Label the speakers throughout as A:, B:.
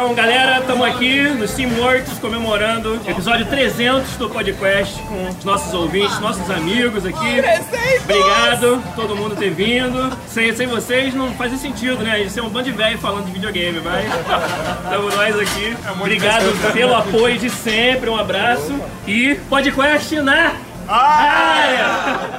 A: Então, galera, estamos aqui no Steamworks comemorando episódio 300 do podcast com os nossos ouvintes, nossos amigos aqui. Obrigado todo mundo ter vindo. Sem, sem vocês não faz sentido, né? A gente ser um bando de velho falando de videogame, mas estamos nós aqui. Obrigado pelo apoio de sempre, um abraço. E podcast na área!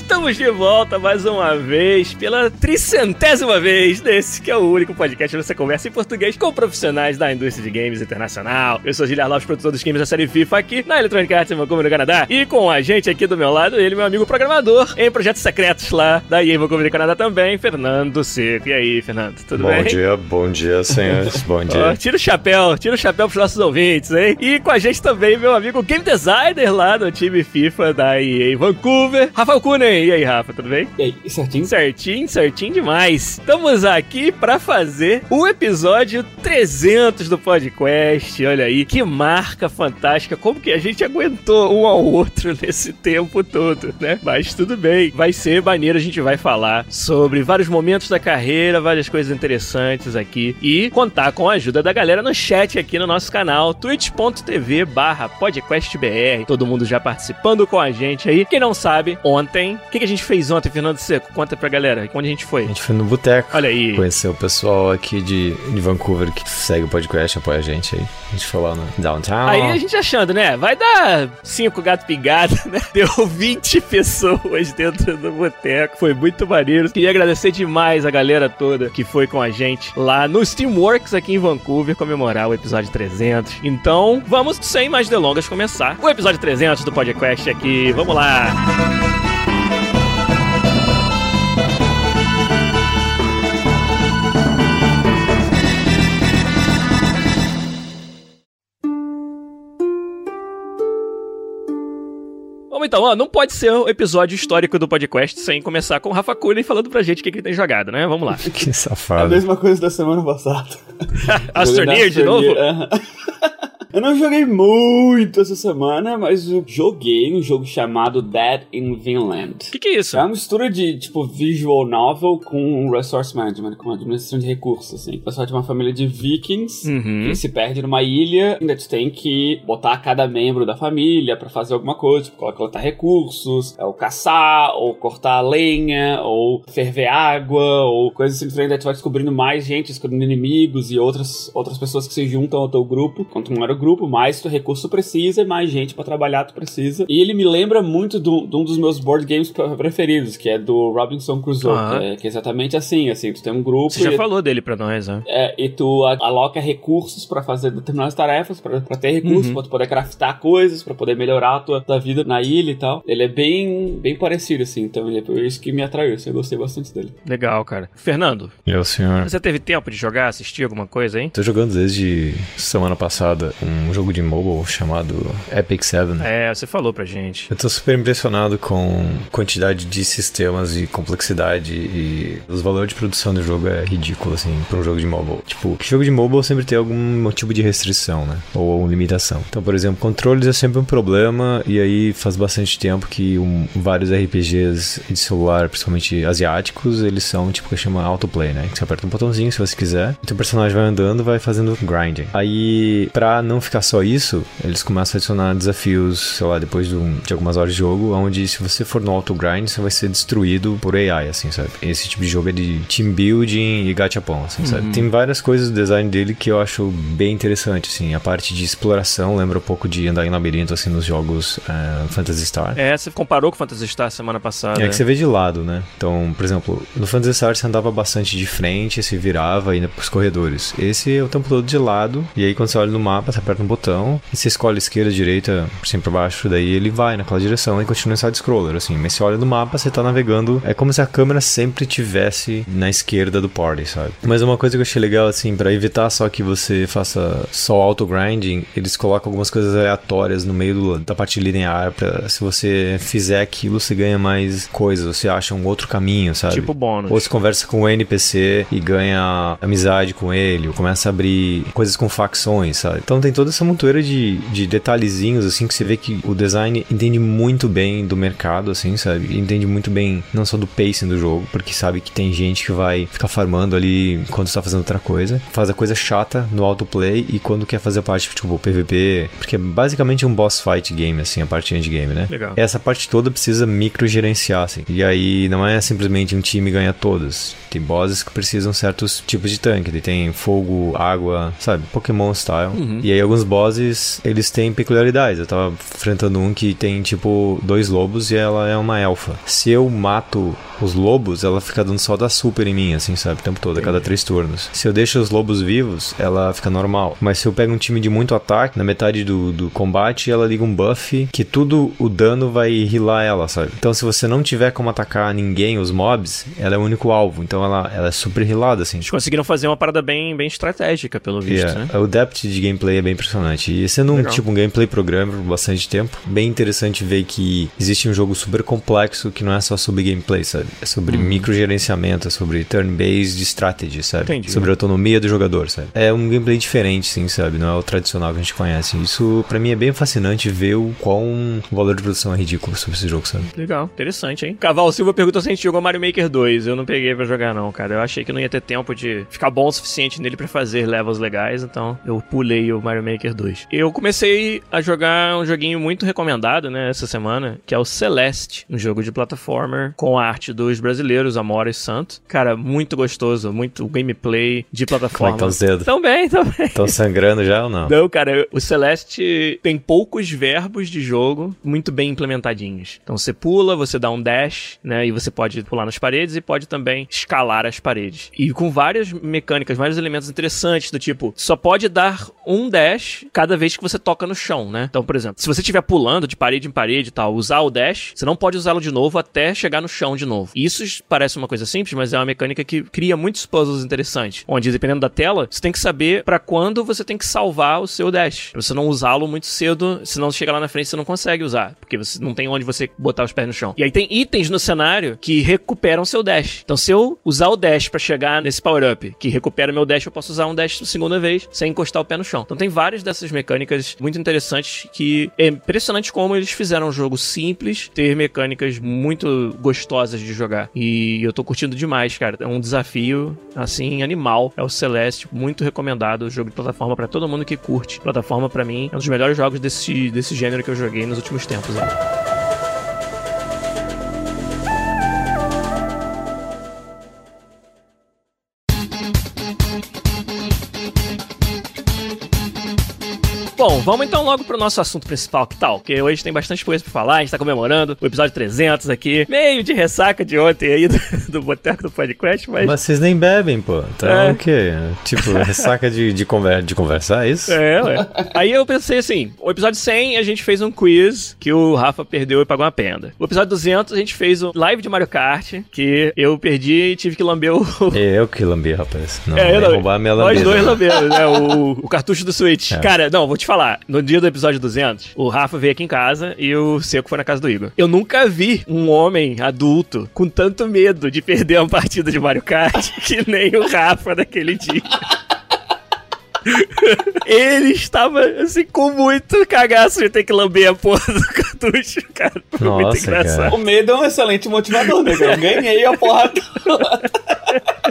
A: Estamos de volta mais uma vez, pela tricentésima vez, nesse que é o único podcast onde você conversa em português com profissionais da indústria de games internacional. Eu sou Giliar Lopes, produtor dos games da série FIFA aqui na Electronic Arts em Vancouver, no Canadá. E com a gente aqui do meu lado, ele, meu amigo programador, em projetos secretos lá da EA Vancouver, no Canadá também, Fernando Seco. E aí, Fernando, tudo
B: bom
A: bem?
B: Bom dia, bom dia, senhores. Bom dia.
A: Ó, tira o chapéu, tira o chapéu pros nossos ouvintes, hein? E com a gente também, meu amigo game designer lá do time FIFA da EA Vancouver, Rafael Kunen. E aí, Rafa, tudo bem?
C: E aí, certinho?
A: Certinho, certinho demais. Estamos aqui para fazer o episódio 300 do podcast. Olha aí, que marca fantástica. Como que a gente aguentou um ao outro nesse tempo todo, né? Mas tudo bem. Vai ser maneiro, a gente vai falar sobre vários momentos da carreira, várias coisas interessantes aqui e contar com a ajuda da galera no chat aqui no nosso canal, twitch.tv barra podcastbr. Todo mundo já participando com a gente aí. Quem não sabe, ontem, o que, que a gente fez ontem, Fernando Seco? Conta pra galera, onde a gente foi?
B: A gente foi no boteco.
A: Olha aí.
B: Conheceu o pessoal aqui de, de Vancouver que segue o podcast, apoia a gente aí. A gente foi lá no Downtown.
A: Aí a gente achando, né? Vai dar cinco gato pingado, né? Deu 20 pessoas dentro do boteco. Foi muito maneiro. Queria agradecer demais a galera toda que foi com a gente lá no Steamworks aqui em Vancouver comemorar o episódio 300. Então, vamos sem mais delongas começar o episódio 300 do podcast aqui. Vamos lá. Então, ó, não pode ser o episódio histórico do podcast sem começar com o Rafa Cunha falando pra gente o que, que ele tem jogado, né? Vamos lá.
B: Que
C: É a
B: safado.
C: mesma coisa da semana passada.
A: Astroneer de novo?
C: Aham. Eu não joguei muito essa semana, mas eu joguei um jogo chamado Dead in Vinland.
A: O que, que é isso?
C: É uma mistura de, tipo, visual novel com resource management, com administração de recursos, assim. O pessoal de uma família de vikings
A: Uhum.
C: que se perde numa ilha, ainda tu tem que botar cada membro da família pra fazer alguma coisa, tipo, coletar recursos, ou caçar, ou cortar lenha, ou ferver água, ou coisas assim diferentes. Aí tu vai descobrindo mais gente, descobrindo inimigos e outras, outras pessoas que se juntam ao teu grupo. Quanto maior o grupo, mais tu recurso precisa e mais gente pra trabalhar tu precisa. E ele me lembra muito do- de um dos meus board games pre- preferidos, que é do Robinson Crusoe,
A: Ah.
C: que, é, que é exatamente assim, assim, tu tem um grupo
A: Você já
C: e-
A: falou dele pra nós, né?
C: é, e tu aloca recursos pra fazer determinadas tarefas, pra pra ter recursos,
A: Uhum.
C: pra tu poder craftar coisas, pra poder melhorar a tua, tua vida na ilha e tal. Ele é bem, bem parecido, assim, então ele é por isso que me atraiu, assim, eu gostei bastante dele.
A: Legal, cara. Fernando,
B: Meu senhor.
A: você teve tempo de jogar, assistir alguma coisa, hein?
B: Tô jogando desde semana passada um jogo de mobile chamado Epic Seven.
A: É, você falou pra gente.
B: Eu tô super impressionado com a quantidade de sistemas e complexidade e os valores de produção do jogo é ridículo, assim, pra um jogo de mobile. Tipo, jogo de mobile sempre tem algum tipo de restrição, né? Ou limitação. Então, por exemplo, controles é sempre um problema e aí faz bastante tempo que um- vários RPGs de celular, principalmente asiáticos, eles são tipo que chama autoplay, né? Que você aperta um botãozinho se você quiser, e teu personagem vai andando, vai fazendo grinding. Aí, pra não ficar só isso, eles começam a adicionar desafios, sei lá, depois de, um- de algumas horas de jogo, onde se você for no auto grind, você vai ser destruído por AI, assim, sabe? Esse tipo de jogo é de team building e gachapon, assim, sabe? Tem várias coisas do design dele que eu acho bem interessante, assim. A parte de exploração lembra um pouco de andar em labirinto, assim, nos jogos eh, Phantasy Star.
A: É, você comparou com Phantasy Star semana passada.
B: É que você vê de lado, né? Então, por exemplo, no Phantasy Star você andava bastante de frente, se virava ainda pros corredores. Esse é o tempo todo de lado, e aí quando você olha no mapa, você aperta um botão e você escolhe esquerda, direita, por cima pra baixo, daí ele vai naquela direção e continua em side-scroller, assim. Mas você olha no mapa, você tá navegando, é como se a câmera sempre tivesse na esquerda do party, sabe? Mas uma coisa que eu achei legal, assim, para evitar só que você faça só auto-grinding, eles colocam algumas coisas aleatórias no meio do, da parte linear, pra se você fizer aquilo, você ganha mais coisas, você acha um outro caminho, sabe?
A: Tipo bônus.
B: Ou você conversa com o NPC e ganha amizade com ele, ou começa a abrir coisas com facções, sabe? Então tem toda essa montoeira de, de detalhezinhos, assim, que você vê que o design entende muito bem do mercado, assim, sabe? Entende muito bem, não só do pacing do jogo, porque sabe que tem gente que vai ficar farmando ali enquanto está fazendo outra coisa, faz a coisa chata no autoplay e quando quer fazer a parte, tipo, PVP, porque é basicamente um boss fight game, assim, a parte endgame, né?
A: Legal.
B: Essa parte toda precisa microgerenciar, assim. E aí não é simplesmente um time ganha todos. Tem bosses que precisam certos tipos de tanque. Ele tem fogo, água, sabe? Pokémon style. E aí alguns bosses, eles têm peculiaridades. Eu tava enfrentando um que tem, tipo, dois lobos e ela é uma elfa. Se eu mato os lobos, ela fica dando só da super em mim, assim, sabe? O tempo todo, a cada três turnos. Se eu deixo os lobos vivos, ela fica normal. Mas se eu pego um time de muito ataque, na metade do, do combate, ela liga um buff que tudo o dano vai healar ela, sabe? Então se você não tiver como atacar ninguém, os mobs, ela é o único alvo. Então ela, ela é super healada, assim.
A: Eles conseguiram fazer uma parada bem, bem estratégica, pelo visto,
B: Yeah.
A: né?
B: O depth de gameplay é bem impressionante. E sendo um
A: Legal.
B: tipo um gameplay programmer por bastante tempo, bem interessante ver que existe um jogo super complexo que não é só sobre gameplay, sabe? É sobre microgerenciamento, é sobre turn-based strategy, sabe?
A: Entendi.
B: Sobre a autonomia do jogador, sabe? É um gameplay diferente, sim, sabe? Não é o tradicional que a gente conhece. Isso, pra mim, é bem fascinante ver o quão o valor de produção é ridículo sobre esse jogo, sabe?
A: Legal, interessante, hein? Caval Silva perguntou se a gente jogou Mario Maker 2. Eu não peguei pra jogar, não, cara. Eu achei que não ia ter tempo de ficar bom o suficiente nele pra fazer levels legais, então eu pulei o Mario Maker 2. Eu comecei a jogar um joguinho muito recomendado, né, essa semana, que é o Celeste, um jogo de plataformer com a arte dos brasileiros, Amora e Santo. Cara, muito gostoso, muito gameplay de
B: Como é
A: plataforma.
B: que tá os?
A: Também, também.
B: Estão sangrando já ou não?
A: Não, cara, o Celeste tem poucos verbos de jogo muito bem implementadinhos. Então você pula, você dá um dash, né? E você pode pular nas paredes e pode também escalar as paredes. E com várias mecânicas, vários elementos interessantes, do tipo, só pode dar um dash cada vez que você toca no chão, né? Então, por exemplo, se você estiver pulando de parede em parede e tal, usar o dash, você não pode usá-lo de novo até chegar no chão de novo. Isso parece uma coisa simples, mas é uma mecânica que cria muitos puzzles interessantes. Onde, dependendo da tela, você tem que saber pra quando você tem que salvar o seu dash. Pra você não usá-lo muito cedo, senão chega lá na frente você não consegue usar. Porque você não tem onde você botar os pés no chão. E aí tem itens no cenário que recuperam seu dash. Então, se eu usar o dash pra chegar nesse power-up, que recupera meu dash, eu posso usar um dash segunda vez sem encostar o pé no chão. Então tem várias dessas mecânicas muito interessantes que é impressionante como eles fizeram um jogo simples ter mecânicas muito gostosas de jogar. E eu tô curtindo demais, cara. É um desafio, assim, animal. É o Celeste, muito recomendado. Jogo de plataforma pra todo mundo que curte. Plataforma, pra mim, é um dos melhores jogos desse, desse gênero que eu joguei nos últimos tempos. Né? Bom, vamos então logo pro nosso assunto principal, que tal? Porque hoje tem bastante coisa pra falar, a gente tá comemorando o episódio 300 aqui, meio de ressaca de ontem aí do, do Boteco do Podcast, mas...
B: Mas vocês nem bebem, pô. Então
A: É.
B: o quê? Tipo, ressaca de, de, conver de conversar, é isso?
A: É, ué. Aí eu pensei assim, o episódio 100 a gente fez um quiz que o Rafa perdeu e pagou uma penda. O episódio 200 a gente fez um live de Mario Kart, que eu perdi e tive que lamber o...
B: É eu que lambi, rapaz. Não,
A: É,
B: vai
A: não,
B: roubar a minha
A: Nós
B: lambida.
A: dois lambemos, né? O, o cartucho do Switch.
B: É.
A: Cara, não, vou te falar. No dia do episódio 200, o Rafa veio aqui em casa e o Seco foi na casa do Igor. Eu nunca vi um homem adulto com tanto medo de perder uma partida de Mario Kart que nem o Rafa naquele dia. Ele estava, assim, com muito cagaço de ter que lamber a porra do cartucho, cara. Foi muito
B: Nossa,
A: engraçado.
B: cara.
C: O medo é um excelente motivador, né? Eu ganhei a porra toda.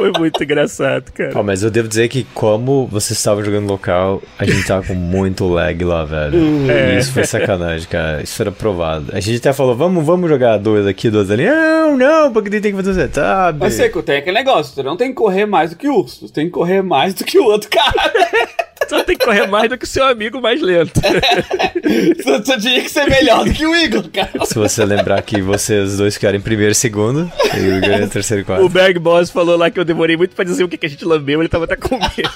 A: Foi muito engraçado, cara.
B: Ó, mas eu devo dizer que como você estava jogando local, a gente tava com muito lag lá, velho.
A: É.
B: E isso foi sacanagem, cara. Isso era provado. A gente até falou, vamos, vamos jogar dois aqui, dois ali. Não, não, porque tem que fazer o setup.
C: Mas Seco, tem aquele negócio, tu não tem que correr mais do que o urso, tu tem que correr mais do que o outro cara.
A: Só tem que correr mais do que o seu amigo mais lento.
C: tu, tu tinha que ser melhor do que o Igor, cara.
B: Se você lembrar que vocês dois ficaram em primeiro e segundo, e o Igor em terceiro e
A: O
B: quarto.
A: Berg Boss falou lá que eu demorei muito pra dizer o que, que a gente lambeu, ele tava até com medo.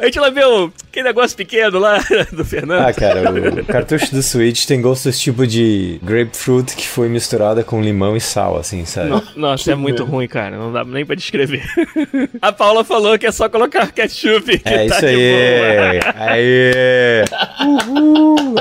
A: A gente lá viu aquele negócio pequeno lá do Fernando.
B: Ah, cara, o cartucho do Switch tem gosto desse tipo de grapefruit que foi misturada com limão e sal, assim, sabe?
A: Nossa, é muito ruim, cara. Não dá nem pra descrever. A Paula falou que é só colocar ketchup. que
B: É
A: tá
B: isso
A: de
B: aí.
A: boa.
B: Aí. Uhul.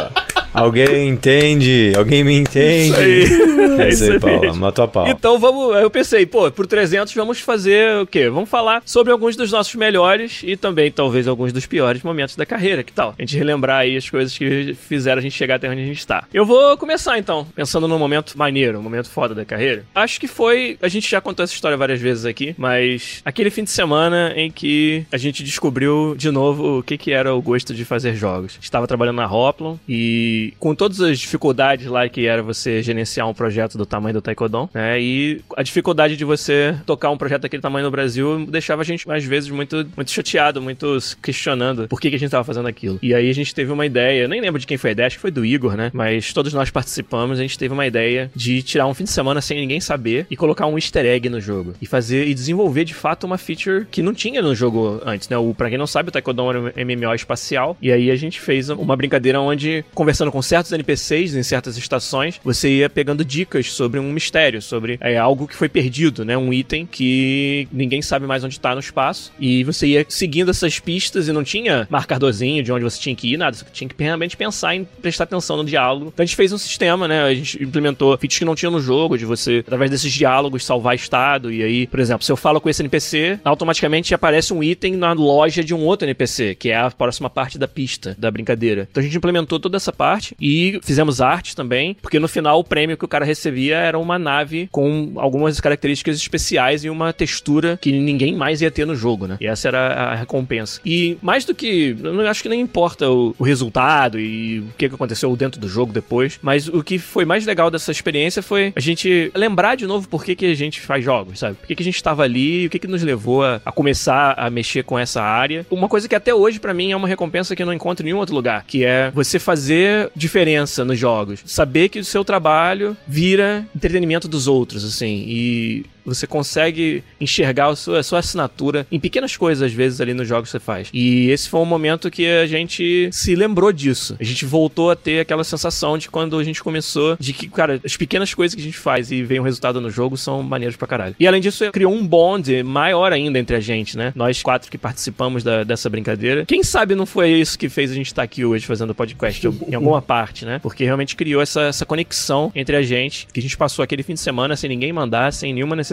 B: Alguém entende? Alguém me entende?
A: Isso aí.
B: É isso aí, Paula. Matou a pau.
A: Então vamos, eu pensei, pô, por 300 vamos fazer o quê? Vamos falar sobre alguns dos nossos melhores e também talvez alguns dos piores momentos da carreira, que tal? A gente relembrar aí as coisas que fizeram a gente chegar até onde a gente está. Eu vou começar então, pensando num momento maneiro, um momento foda da carreira. Acho que foi, a gente já contou essa história várias vezes aqui, mas aquele fim de semana em que a gente descobriu de novo o que que era o gosto de fazer jogos. Estava trabalhando na Hoplon e com todas as dificuldades lá que era você gerenciar um projeto do tamanho do Taekwondo, né? E a dificuldade de você tocar um projeto daquele tamanho no Brasil deixava a gente, às vezes, muito, muito chateado, muito questionando por que, que a gente tava fazendo aquilo. E aí a gente teve uma ideia, nem lembro de quem foi a ideia, acho que foi do Igor, né? Mas todos nós participamos, a gente teve uma ideia de tirar um fim de semana sem ninguém saber e colocar um easter egg no jogo. E fazer e desenvolver de fato uma feature que não tinha no jogo antes, né? O, pra quem não sabe, o Taekwondo era um MMO espacial. E aí a gente fez uma brincadeira onde, conversando com certos NPCs em certas estações, você ia pegando dicas sobre um mistério, sobre é, algo que foi perdido, né? Um item que ninguém sabe mais onde tá no espaço. E você ia seguindo essas pistas e não tinha marcadorzinho de onde você tinha que ir, nada. Você tinha que realmente pensar em prestar atenção no diálogo. Então a gente fez um sistema, né? A gente implementou features que não tinha no jogo, de você, através desses diálogos, salvar estado. E aí, por exemplo, se eu falo com esse NPC, automaticamente aparece um item na loja de um outro NPC, que é a próxima parte da pista da brincadeira. Então a gente implementou toda essa parte e fizemos arte também, porque no final o prêmio que o cara recebia era uma nave com algumas características especiais e uma textura que ninguém mais ia ter no jogo, né? E essa era a recompensa. E mais do que. Eu acho que nem importa o, o resultado e o que aconteceu dentro do jogo depois, mas o que foi mais legal dessa experiência foi a gente lembrar de novo por que, que a gente faz jogos, sabe? Por que, que a gente estava ali o que, que nos levou a, a começar a mexer com essa área. Uma coisa que até hoje, pra mim, é uma recompensa que eu não encontro em nenhum outro lugar, que é você fazer diferença nos jogos. Saber que o seu trabalho vira entretenimento dos outros, assim, e você consegue enxergar a sua, a sua assinatura em pequenas coisas, às vezes, ali nos jogos que você faz. E esse foi um momento que a gente se lembrou disso. A gente voltou a ter aquela sensação de quando a gente começou, de que, cara, as pequenas coisas que a gente faz e vem um resultado no jogo são maneiras pra caralho. E além disso, criou um bond maior ainda entre a gente, né? Nós quatro que participamos da- dessa brincadeira. Quem sabe não foi isso que fez a gente estar aqui hoje fazendo o podcast em alguma parte, né? Porque realmente criou essa, essa conexão entre a gente, que a gente passou aquele fim de semana sem ninguém mandar, sem nenhuma necessidade,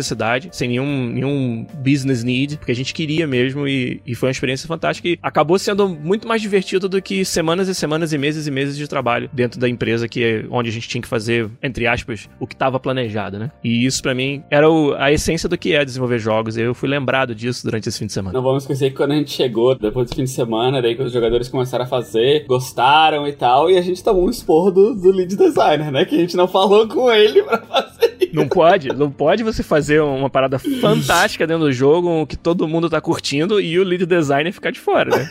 A: sem nenhum, nenhum business need, porque a gente queria mesmo e, e foi uma experiência fantástica e acabou sendo muito mais divertido do que semanas e semanas e meses e meses de trabalho dentro da empresa que é onde a gente tinha que fazer, entre aspas, o que estava planejado, né? E isso pra mim era o- a essência do que é desenvolver jogos. Eu fui lembrado disso durante esse fim de semana.
C: Não vamos esquecer que quando a gente chegou, depois do fim de semana, daí que os jogadores começaram a fazer, gostaram e tal, e a gente tomou um esporro do, do lead designer, né? Que a gente não falou com ele pra fazer.
A: Não pode, não pode você fazer uma parada fantástica dentro do jogo que todo mundo tá curtindo e o lead designer ficar de fora, né?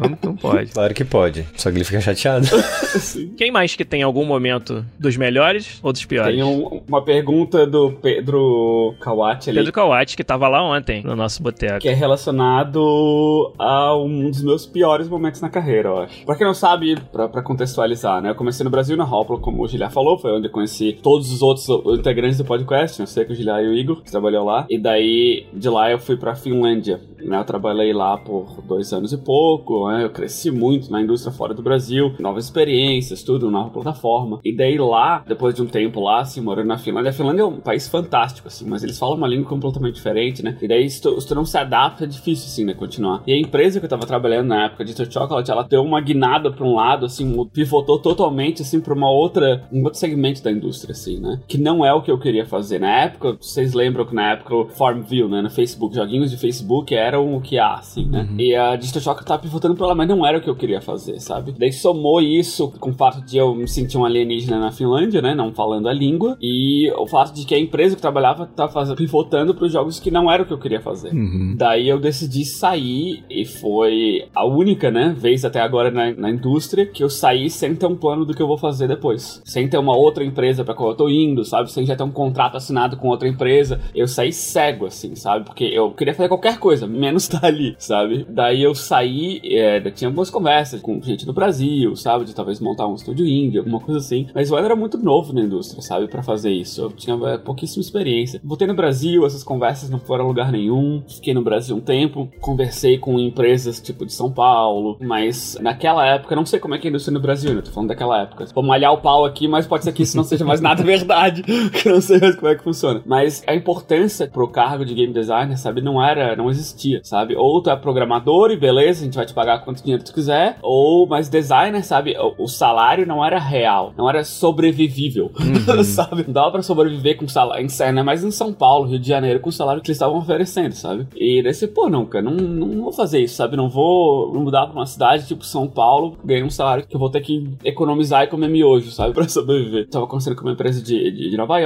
A: Não, não pode.
B: Claro que pode, só que ele fica chateado.
A: Quem mais que tem algum momento dos melhores ou dos piores?
C: Tem um- uma pergunta do Pedro Kawati ali.
A: Pedro Kawati, que tava lá ontem no nosso boteco.
C: Que é relacionado a um dos meus piores momentos na carreira, eu acho. Pra quem não sabe, pra, pra contextualizar, né? Eu comecei no Brasil na Hopla, como o Giliar falou, foi onde eu conheci todos os outros integrantes do podcast, eu sei que o Giliar e o Igor, que trabalhou lá. E daí, de lá eu fui pra Finlândia, né? Eu trabalhei lá por dois anos e pouco, né? Eu cresci muito na indústria fora do Brasil, novas experiências, tudo, nova plataforma. E daí lá, depois de um tempo lá, assim, morando na Finlândia, a Finlândia é um país fantástico, assim, mas eles falam uma língua completamente diferente, né? E daí, se tu, se tu não se adapta, é difícil, assim, né, continuar. E a empresa que eu tava trabalhando na época de Dr. Chocolate, ela deu uma guinada pra um lado, assim, pivotou totalmente, assim, pra uma outra, um outro segmento da indústria, assim, né? Que não é o que eu queria fazer. Na época, vocês lembram que na época o Farmville, né, no Facebook, joguinhos de Facebook eram o que há, assim, né? E a. Chocolate tava pivotando pra lá, mas não era o que eu queria fazer, sabe? Daí somou isso com o fato de eu me sentir um alienígena na Finlândia, né, não falando a língua, e o fato de que a empresa que trabalhava tava fazendo, pivotando pros jogos que não era o que eu queria fazer. Daí eu decidi sair e foi a única, né, vez até agora na, na indústria que eu saí sem ter um plano do que eu vou fazer depois. Sem ter uma outra empresa pra qual eu tô indo, sabe? Sem já ter um contrato assinado com outra empresa. Eu saí cego, assim, sabe? Porque eu queria fazer qualquer coisa, menos estar ali, sabe? Daí eu saí, é, tinha algumas conversas com gente do Brasil, sabe? De talvez montar um estúdio indie, alguma coisa assim. Mas eu era muito novo na indústria, sabe? para fazer isso. Eu tinha é, pouquíssima experiência. Voltei no Brasil, essas conversas não foram a lugar nenhum. Fiquei no Brasil um tempo, conversei com empresas tipo de São Paulo, mas naquela época, não sei como é que é a indústria no Brasil, né? Tô falando daquela época. Vou malhar o pau aqui, mas pode ser que isso não seja mais nada verdade, que não sei mais como é que funciona. Mas a importância pro cargo de game designer, sabe, não era, não existia, sabe? Ou tu é programador e beleza, a gente vai te pagar quanto dinheiro tu quiser, ou, mas designer, sabe, o, salário não era real, não era sobrevivível, uhum. sabe? Não dava pra sobreviver com salário, em, mas em São Paulo, Rio de Janeiro, com o salário que eles estavam oferecendo, sabe? E desse, pô, não, cara, não, não, não vou fazer isso, sabe? Não vou mudar pra uma cidade tipo São Paulo, ganhar um salário que eu vou ter que economizar e comer miojo, sabe? Pra sobreviver. Tava conversando com uma empresa de, de, de, Nova York,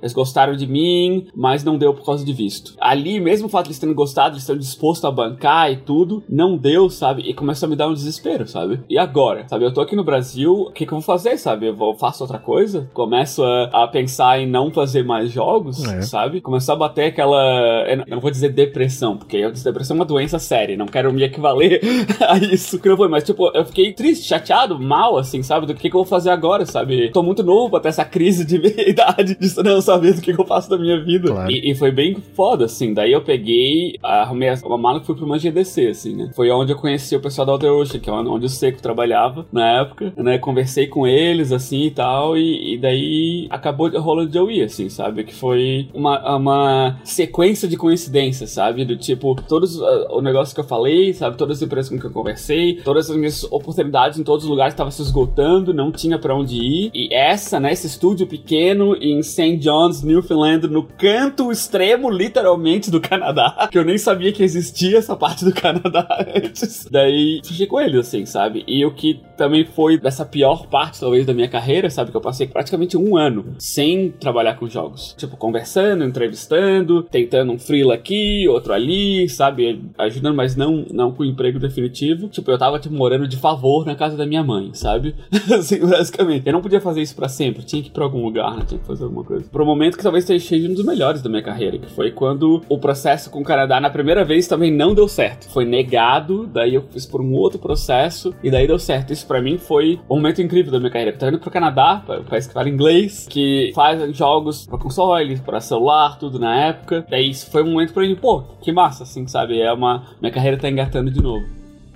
C: eles gostaram de mim, mas não deu por causa de visto. Ali, mesmo o fato de eles terem gostado, eles terem disposto a bancar e tudo, não deu, sabe? E começou a me dar um desespero, sabe? E agora? Sabe? Eu tô aqui no Brasil, o que, que eu vou fazer, sabe? Eu vou, faço outra coisa? Começo a, a pensar em não fazer mais jogos, é. sabe? Começar a bater aquela. Eu não vou dizer depressão, porque a depressão é uma doença séria, não quero me equivaler a isso que não foi, mas tipo, eu fiquei triste, chateado, mal, assim, sabe? Do que, que eu vou fazer agora, sabe? Tô muito novo pra ter essa crise de idade, de não saber do que, que eu faço da minha vida. Claro. E, e, foi bem foda, assim. Daí eu peguei, arrumei uma mala e fui pro uma GDC, assim, né? Foi onde eu conheci o pessoal da Ocean, que é onde o Seco trabalhava na época, né? Conversei com eles, assim e tal, e, e daí acabou rolando de eu ir, assim, sabe? Que foi uma, uma sequência de coincidências, sabe? Do tipo, todos uh, o negócio que eu falei, sabe? Todas as empresas com que eu conversei, todas as minhas oportunidades em todos os lugares estavam se esgotando, não tinha para onde ir. E essa, né? Esse estúdio pequeno em St. John's, Newfoundland, no canto extremo, literalmente, do Canadá, que eu nem sabia que existia essa parte do Canadá antes. Daí, fiquei com eles, assim, sabe? E o que também foi dessa pior parte, talvez, da minha carreira, sabe? Que eu passei praticamente um ano sem trabalhar com jogos. Tipo, conversando, entrevistando, tentando um freela aqui, outro ali, sabe? Ajudando, mas não, não com emprego definitivo. Tipo, eu tava, tipo, morando de favor na casa da minha mãe, sabe? assim, basicamente. Eu não podia fazer isso para sempre, tinha que ir pra algum lugar, né? Tinha que fazer alguma coisa. Pro momento que talvez seja um dos melhores da minha carreira, que foi quando o processo com o Canadá na primeira vez também não deu certo. Foi negado, daí eu fiz por um outro processo e daí deu certo. Isso para mim foi um momento incrível da minha carreira. Tô indo pro Canadá, um país que fala inglês, que faz jogos pra console, pra celular, tudo na época. Daí isso foi um momento pra mim, pô, que massa, assim, sabe? É uma. Minha carreira tá engatando de novo.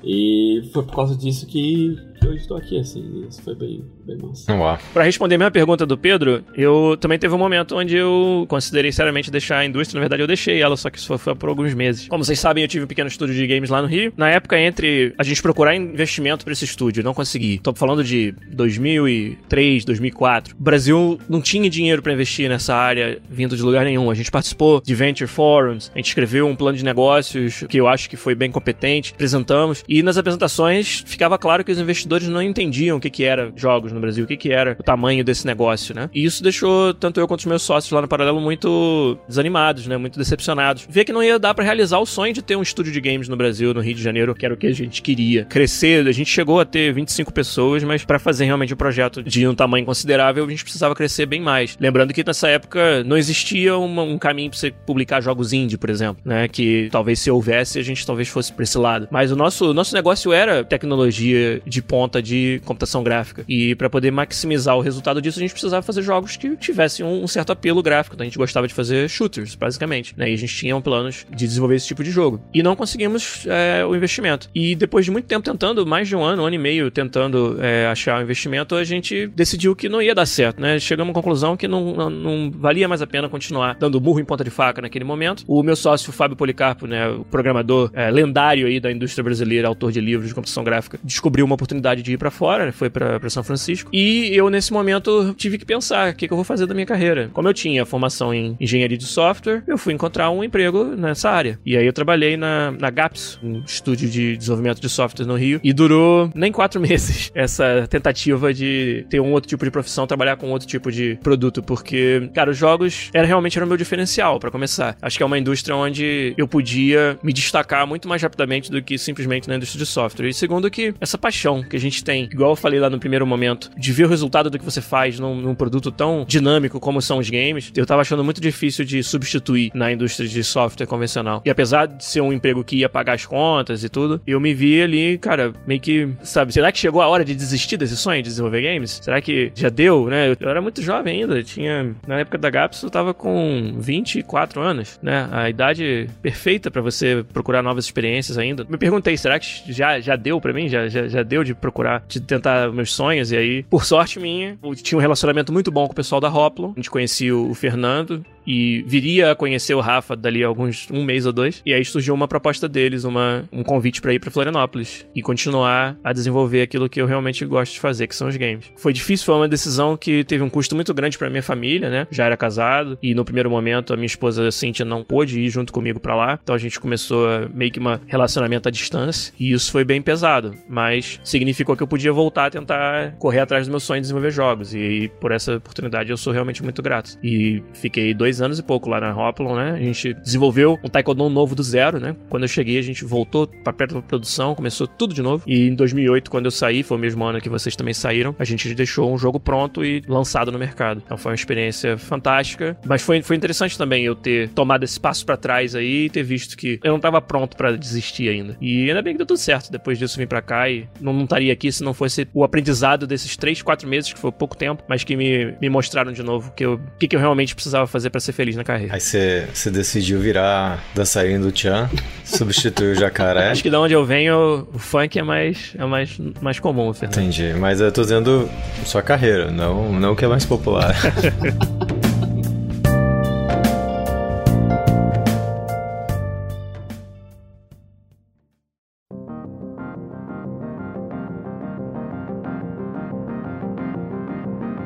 C: E foi por causa disso que eu estou aqui, assim. Isso foi bem, bem massa.
A: Uau. Pra responder a minha pergunta do Pedro, eu também teve um momento onde eu considerei seriamente deixar a indústria. Na verdade, eu deixei ela, só que isso foi por alguns meses. Como vocês sabem, eu tive um pequeno estúdio de games lá no Rio. Na época, entre a gente procurar investimento para esse estúdio, não consegui. Tô falando de 2003, 2004. O Brasil não tinha dinheiro para investir nessa área vindo de lugar nenhum. A gente participou de venture forums, a gente escreveu um plano de negócios que eu acho que foi bem competente, apresentamos. E nas apresentações ficava claro que os investidores investidores não entendiam o que, que era jogos no Brasil, o que, que era o tamanho desse negócio, né? E isso deixou tanto eu quanto os meus sócios lá no Paralelo muito desanimados, né? Muito decepcionados. Ver que não ia dar para realizar o sonho de ter um estúdio de games no Brasil, no Rio de Janeiro, que era o que a gente queria. Crescer, a gente chegou a ter 25 pessoas, mas para fazer realmente um projeto de um tamanho considerável, a gente precisava crescer bem mais. Lembrando que nessa época não existia uma, um caminho para você publicar jogos indie, por exemplo, né? Que talvez se houvesse, a gente talvez fosse pra esse lado. Mas o nosso, nosso negócio era tecnologia de ponta ponta de computação gráfica. E para poder maximizar o resultado disso, a gente precisava fazer jogos que tivessem um, certo apelo gráfico. Então a gente gostava de fazer shooters, basicamente. Né? E a gente tinha planos de desenvolver esse tipo de jogo. E não conseguimos é, o investimento. E depois de muito tempo tentando, mais de um ano, um ano e meio, tentando é, achar o investimento, a gente decidiu que não ia dar certo, né? Chegamos à conclusão que não, não, não valia mais a pena continuar dando burro em ponta de faca naquele momento. O meu sócio, Fábio Policarpo, né, o programador é, lendário aí da indústria brasileira, autor de livros de computação gráfica, descobriu uma oportunidade oportunidade de ir para fora, né? foi para São Francisco. E eu, nesse momento, tive que pensar o que, que, eu vou fazer da minha carreira. Como eu tinha formação em engenharia de software, eu fui encontrar um emprego nessa área. E aí eu trabalhei na, na GAPS, um estúdio de desenvolvimento de software no Rio, e durou nem quatro meses essa tentativa de ter um outro tipo de profissão, trabalhar com outro tipo de produto, porque, cara, os jogos era realmente era o meu diferencial, para começar. Acho que é uma indústria onde eu podia me destacar muito mais rapidamente do que simplesmente na indústria de software. E segundo que essa paixão que a gente tem, igual eu falei lá no primeiro momento, de ver o resultado do que você faz num, num produto tão dinâmico como são os games, eu tava achando muito difícil de substituir na indústria de software convencional. E apesar de ser um emprego que ia pagar as contas e tudo, eu me vi ali, cara, meio que, sabe, será que chegou a hora de desistir desse sonho de desenvolver games? Será que já deu, né? Eu era muito jovem ainda, tinha, na época da Gaps, eu tava com 24 anos, né? A idade perfeita para você procurar novas experiências ainda. Me perguntei, será que já, já deu para mim? Já, já, já deu de procurar, de tentar meus sonhos? E aí, por sorte minha, eu tinha um relacionamento muito bom com o pessoal da Hoplo. A gente conhecia o Fernando, e viria a conhecer o Rafa dali alguns um mês ou dois. E aí surgiu uma proposta deles, uma, um convite para ir para Florianópolis e continuar a desenvolver aquilo que eu realmente gosto de fazer, que são os games. Foi difícil, foi uma decisão que teve um custo muito grande para minha família, né? Já era casado e no primeiro momento a minha esposa Cintia não pôde ir junto comigo para lá, então a gente começou meio que um relacionamento à distância e isso foi bem pesado, mas significou que eu podia voltar a tentar correr atrás do meu sonho de desenvolver jogos e por essa oportunidade eu sou realmente muito grato. E fiquei dois anos e pouco lá na Hoplon, né? A gente desenvolveu um Taekwondo novo do zero, né? Quando eu cheguei, a gente voltou para perto da produção, começou tudo de novo. E em 2008, quando eu saí, foi o mesmo ano que vocês também saíram, a gente deixou um jogo pronto e lançado no mercado. Então foi uma experiência fantástica, mas foi, foi interessante também eu ter tomado esse passo para trás aí e ter visto que eu não tava pronto para desistir ainda. E ainda bem que deu tudo certo. Depois disso vim para cá e não, estaria aqui se não fosse o aprendizado desses três, quatro meses, que foi pouco tempo, mas que me, me mostraram de novo que o que, que eu realmente precisava fazer para ser feliz na carreira.
B: Aí você decidiu virar dançarino do Tchan, substituir o jacaré.
A: Acho que da onde eu venho, o funk é mais, é mais, mais comum, Fernando.
B: Entendi, mas eu tô dizendo sua carreira, não, não o que é mais popular.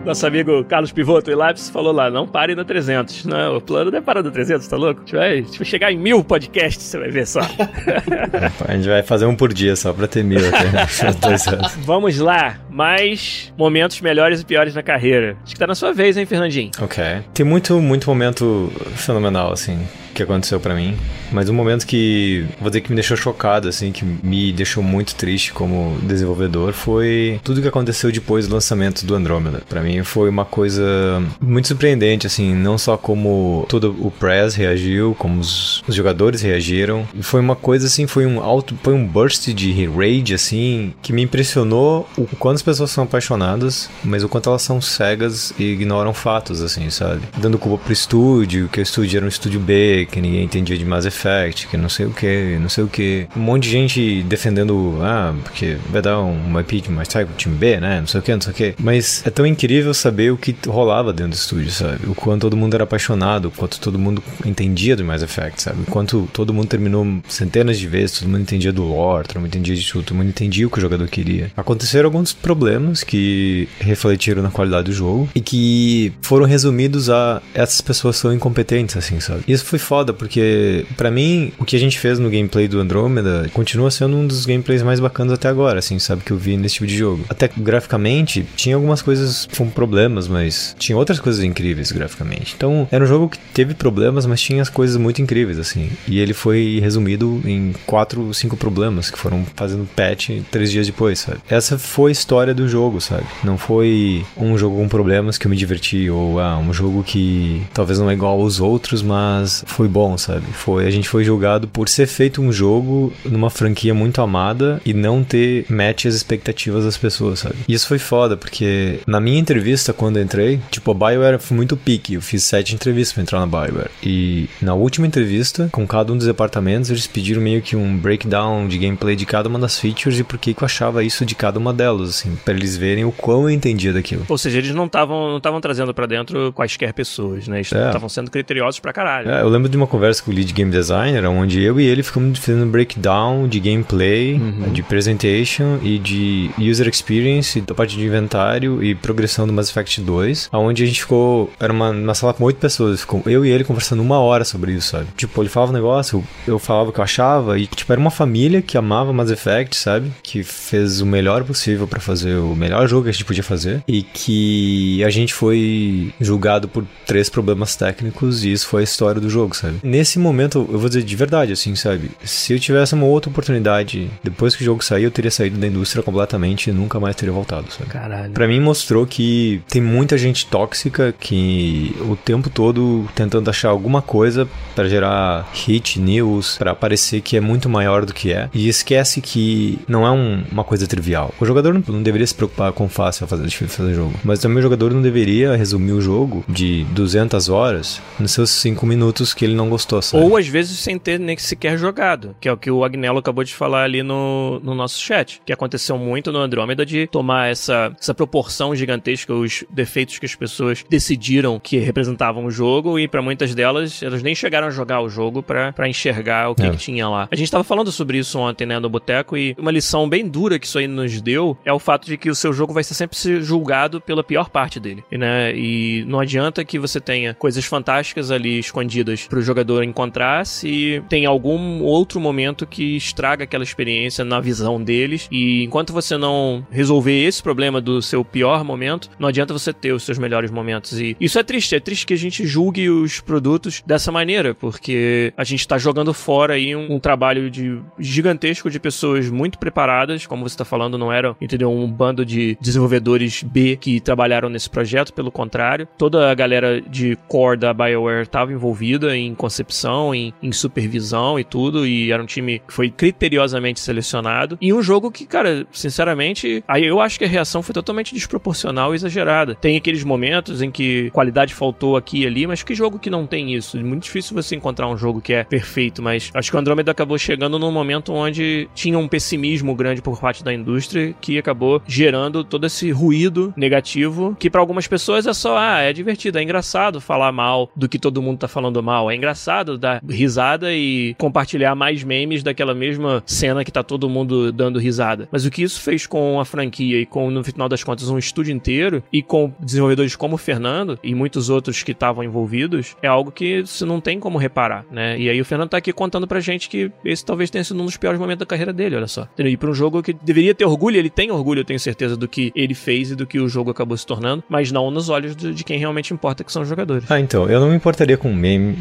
A: Nosso amigo Carlos Pivoto e Lápis falou lá, não pare no 300. Não, o plano não é parar no 300, tá louco? A gente vai, vai chegar em mil podcasts, você vai ver só.
B: a gente vai fazer um por dia só pra ter mil até dois anos.
A: Vamos lá, mais momentos melhores e piores na carreira. Acho que tá na sua vez, hein, Fernandinho?
B: Ok. Tem muito, muito momento fenomenal, assim que aconteceu para mim, mas um momento que vou dizer que me deixou chocado, assim, que me deixou muito triste como desenvolvedor foi tudo que aconteceu depois do lançamento do Andromeda. Para mim foi uma coisa muito surpreendente, assim, não só como todo o press reagiu, como os, os jogadores reagiram. Foi uma coisa assim, foi um alto, foi um burst de rage, assim, que me impressionou o quanto as pessoas são apaixonadas, mas o quanto elas são cegas e ignoram fatos, assim, sabe? Dando culpa pro estúdio, que o estúdio era um estúdio B, que ninguém entendia de Mass Effect, que não sei o que, não sei o que. Um monte de gente defendendo, ah, porque vai dar um IP de mais tarde pro time B, né? Não sei o que, não sei o que. Mas é tão incrível saber o que rolava dentro do estúdio, sabe? O quanto todo mundo era apaixonado, o quanto todo mundo entendia do Mass Effect, sabe? O quanto todo mundo terminou centenas de vezes, todo mundo entendia do lore, todo mundo entendia de tudo, todo mundo entendia o que o jogador queria. Aconteceram alguns problemas que refletiram na qualidade do jogo e que foram resumidos a essas pessoas são incompetentes, assim, sabe? Isso foi foda foda, porque para mim, o que a gente fez no gameplay do Andromeda continua sendo um dos gameplays mais bacanas até agora, assim, sabe? Que eu vi nesse tipo de jogo. Até graficamente, tinha algumas coisas com problemas, mas tinha outras coisas incríveis graficamente. Então, era um jogo que teve problemas, mas tinha as coisas muito incríveis, assim. E ele foi resumido em quatro, cinco problemas que foram fazendo patch três dias depois, sabe? Essa foi a história do jogo, sabe? Não foi um jogo com problemas que eu me diverti, ou ah, um jogo que talvez não é igual aos outros, mas foi foi bom, sabe? Foi, a gente foi julgado por ser feito um jogo numa franquia muito amada e não ter match as expectativas das pessoas, sabe? E isso foi foda, porque na minha entrevista, quando eu entrei, tipo, a BioWare foi muito pique. Eu fiz sete entrevistas pra entrar na BioWare. E na última entrevista, com cada um dos departamentos, eles pediram meio que um breakdown de gameplay de cada uma das features e por que eu achava isso de cada uma delas, assim, para eles verem o quão eu entendia daquilo.
A: Ou seja, eles não estavam não estavam trazendo para dentro quaisquer pessoas, né? Eles estavam é. sendo criteriosos pra caralho.
B: É, eu lembro de uma conversa com o lead game designer, onde eu e ele ficamos fazendo breakdown de gameplay, uhum. de presentation e de user experience, da parte de inventário e progressão do Mass Effect 2, onde a gente ficou, era uma, uma sala com oito pessoas, ficou eu e ele conversando uma hora sobre isso, sabe? Tipo, ele falava um negócio, eu falava o que eu achava e, tipo, era uma família que amava Mass Effect, sabe? Que fez o melhor possível para fazer o melhor jogo que a gente podia fazer e que a gente foi julgado por três problemas técnicos e isso foi a história do jogo, sabe? Nesse momento, eu vou dizer de verdade, assim, sabe? Se eu tivesse uma outra oportunidade, depois que o jogo sair, eu teria saído da indústria completamente e nunca mais teria voltado, sabe?
A: Caralho.
B: Pra mim mostrou que tem muita gente tóxica que o tempo todo tentando achar alguma coisa pra gerar hit, news, pra parecer que é muito maior do que é. E esquece que não é um- uma coisa trivial. O jogador não, não deveria se preocupar com fácil a fazer, difícil fazer jogo. Mas também o jogador não deveria resumir o jogo de 200 horas nos seus 5 minutos que ele não gostou, sabe?
A: Ou às vezes sem ter nem sequer jogado, que é o que o Agnello acabou de falar ali no, no nosso chat, que aconteceu muito no Andrômeda de tomar essa, essa proporção gigantesca, os defeitos que as pessoas decidiram que representavam o jogo, e pra muitas delas, elas nem chegaram a jogar o jogo pra pra enxergar o que,
B: É.
A: que tinha lá. A gente tava falando sobre isso ontem, né, no Boteco, e uma lição bem dura que isso aí nos deu é o fato de que o seu jogo vai ser sempre julgado pela pior parte dele, né? E não adianta que você tenha coisas fantásticas ali escondidas pro jogador encontrar se tem algum outro momento que estraga aquela experiência na visão deles. E enquanto você não resolver esse problema do seu pior momento, não adianta você ter os seus melhores momentos. E isso é triste, é triste que a gente julgue os produtos dessa maneira, porque a gente tá jogando fora aí um, um trabalho de gigantesco de pessoas muito preparadas, como você tá falando, não era, entendeu, um bando de desenvolvedores B que trabalharam nesse projeto, pelo contrário, toda a galera de core da BioWare estava envolvida em concepção, em, em supervisão e tudo, e era um time que foi criteriosamente selecionado. E um jogo que, cara, sinceramente, aí eu acho que a reação foi totalmente desproporcional e exagerada. Tem aqueles momentos em que qualidade faltou aqui e ali, mas que jogo que não tem isso? É muito difícil você encontrar um jogo que é perfeito, mas acho que o Andromeda acabou chegando num momento onde tinha um pessimismo grande por parte da indústria que acabou gerando todo esse ruído negativo que pra algumas pessoas é só, ah, é divertido, é engraçado falar mal do que todo mundo tá falando mal, é engraçado dar risada e compartilhar mais memes daquela mesma cena que tá todo mundo dando risada. Mas o que isso fez com a franquia e com, no final das contas, um estúdio inteiro e com desenvolvedores como o Fernando e muitos outros que estavam envolvidos, é algo que você não tem como reparar, né? E aí o Fernando tá aqui contando pra gente que esse talvez tenha sido um dos piores momentos da carreira dele, olha só. E pra um jogo que deveria ter orgulho, ele tem orgulho, eu tenho certeza, do que ele fez e do que o jogo acabou se tornando, mas não nos olhos de, de quem realmente importa, que são os jogadores.
B: Ah, então, eu não me importaria com meme,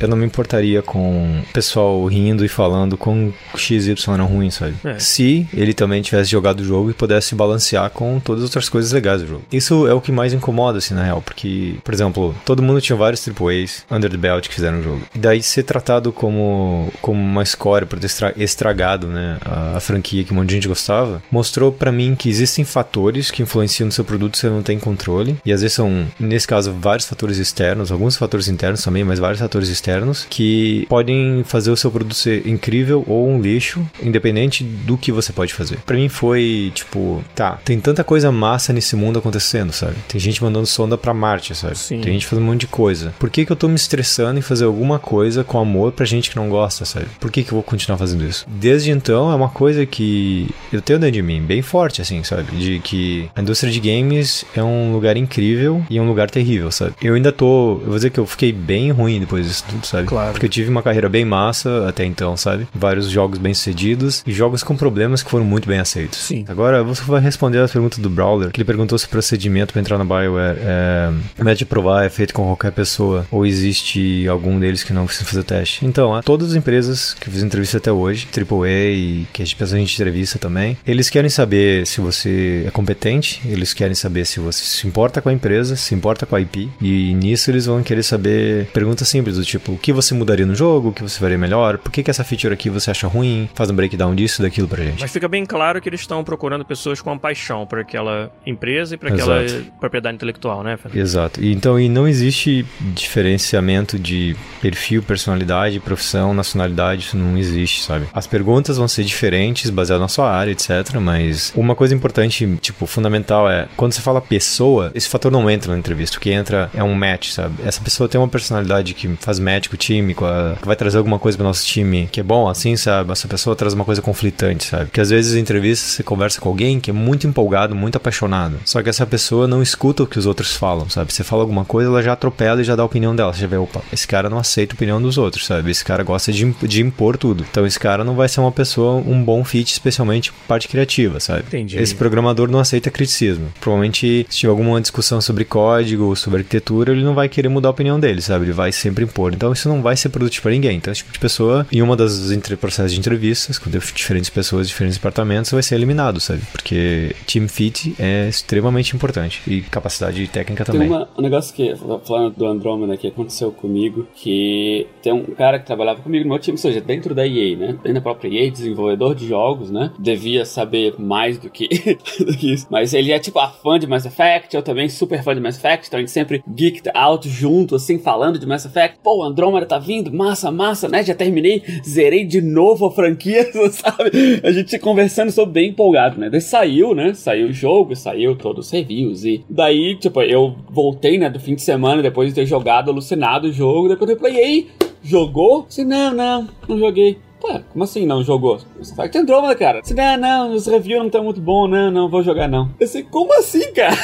B: eu não me importaria com pessoal rindo e falando com XY eram ruim, sabe?
A: É.
B: Se ele também tivesse jogado o jogo e pudesse balancear com todas as outras coisas legais do jogo. Isso é o que mais incomoda, assim, na real, porque, por exemplo, todo mundo tinha vários AAAs under the belt que fizeram o jogo. E daí ser tratado como, como uma escória por ter estra- estragado, né, a, a franquia que um monte de gente gostava, mostrou pra mim que existem fatores que influenciam no seu produto que você não tem controle. E às vezes são, nesse caso, vários fatores externos, alguns fatores internos também, mas vários fatores externos que podem fazer o seu produto ser incrível ou um lixo, independente do que você pode fazer. Pra mim foi tipo, tá, tem tanta coisa massa nesse mundo acontecendo, sabe? Tem gente mandando sonda pra Marte, sabe?
A: Sim.
B: Tem gente fazendo um monte de coisa. Por que que eu tô me estressando em fazer alguma coisa com amor pra gente que não gosta, sabe? Por que que eu vou continuar fazendo isso? Desde então é uma coisa que eu tenho dentro de mim, bem forte, assim, sabe? De que a indústria de games é um lugar incrível e um lugar terrível, sabe? Eu ainda tô, eu vou dizer que eu fiquei bem ruim depois disso tudo, sabe?
A: Claro.
B: Porque eu tive uma carreira bem massa até então, sabe? Vários jogos bem sucedidos e jogos com problemas que foram muito bem aceitos.
A: Sim.
B: Agora, você vai responder a pergunta do Brawler, que ele perguntou se o procedimento para entrar na BioWare é método de provar é feito com qualquer pessoa ou existe algum deles que não precisa fazer teste. Então, a todas as empresas que eu fiz entrevista até hoje, AAA e que a gente a gente entrevista também, eles querem saber se você é competente, eles querem saber se você se importa com a empresa, se importa com a IP, e nisso eles vão querer saber perguntas simples do tipo, o que você mudaria no jogo, o que você faria melhor, por que, que essa feature aqui você acha ruim, faz um breakdown disso, daquilo pra gente.
A: Mas fica bem claro que eles estão procurando pessoas com paixão por aquela empresa e por aquela propriedade intelectual, né, Fernando?
B: Exato. E então, e não existe diferenciamento de perfil, personalidade, profissão, nacionalidade, isso não existe, sabe? As perguntas vão ser diferentes, baseadas na sua área, etc. Mas uma coisa importante, tipo, fundamental é, quando você fala pessoa, esse fator não entra na entrevista. O que entra é um match, sabe? Essa pessoa tem uma personalidade que faz match com o time, com a- que vai trazer alguma coisa pro nosso time que é bom, assim, sabe? Essa pessoa traz uma coisa conflitante, sabe? Porque às vezes em entrevistas você conversa com alguém que é muito empolgado, muito apaixonado. Só que essa pessoa não escuta o que os outros falam, sabe? Você fala alguma coisa, ela já atropela e já dá a opinião dela. Você já vê, opa, esse cara não aceita a opinião dos outros, sabe? Esse cara gosta de, de impor tudo. Então esse cara não vai ser uma pessoa, um bom fit, especialmente parte criativa, sabe?
A: Entendi.
B: Esse programador não aceita criticismo. Provavelmente, se tiver alguma discussão sobre código ou sobre arquitetura, ele não vai querer mudar a opinião dele, sabe? Ele vai sempre impor. Então isso não vai ser produtivo para ninguém. Então esse tipo de pessoa, em uma das entre, processos de entrevistas, com diferentes pessoas, diferentes departamentos, vai ser eliminado, sabe? Porque team fit é extremamente importante. E capacidade técnica também.
C: Tem uma, um negócio que, falando do Andromeda, que aconteceu comigo, que tem um cara que trabalhava comigo no meu time, ou seja, dentro da EA, né? Dentro da própria EA, desenvolvedor de jogos, né? Devia saber mais do que, do que isso. Mas ele é tipo a fã de Mass Effect, eu também super fã de Mass Effect, então a gente sempre geeked out junto, assim, falando de Mass Effect. Pô, o Andromeda tá vindo, massa, massa, né? Já terminei, zerei de novo a franquia, sabe? A gente conversando sobre bem empolgado, né? Daí saiu, né? Saiu o jogo, saiu todos os reviews e daí, tipo, eu voltei, né, do fim de semana depois de ter jogado, alucinado o jogo, depois eu falei, e aí, jogou? Disse, não, não, não joguei. Pô, como assim não jogou? Que tem Andromeda, cara. Você, não, não, os reviews não estão muito bons, não, não, vou jogar não. Eu sei, como assim, cara?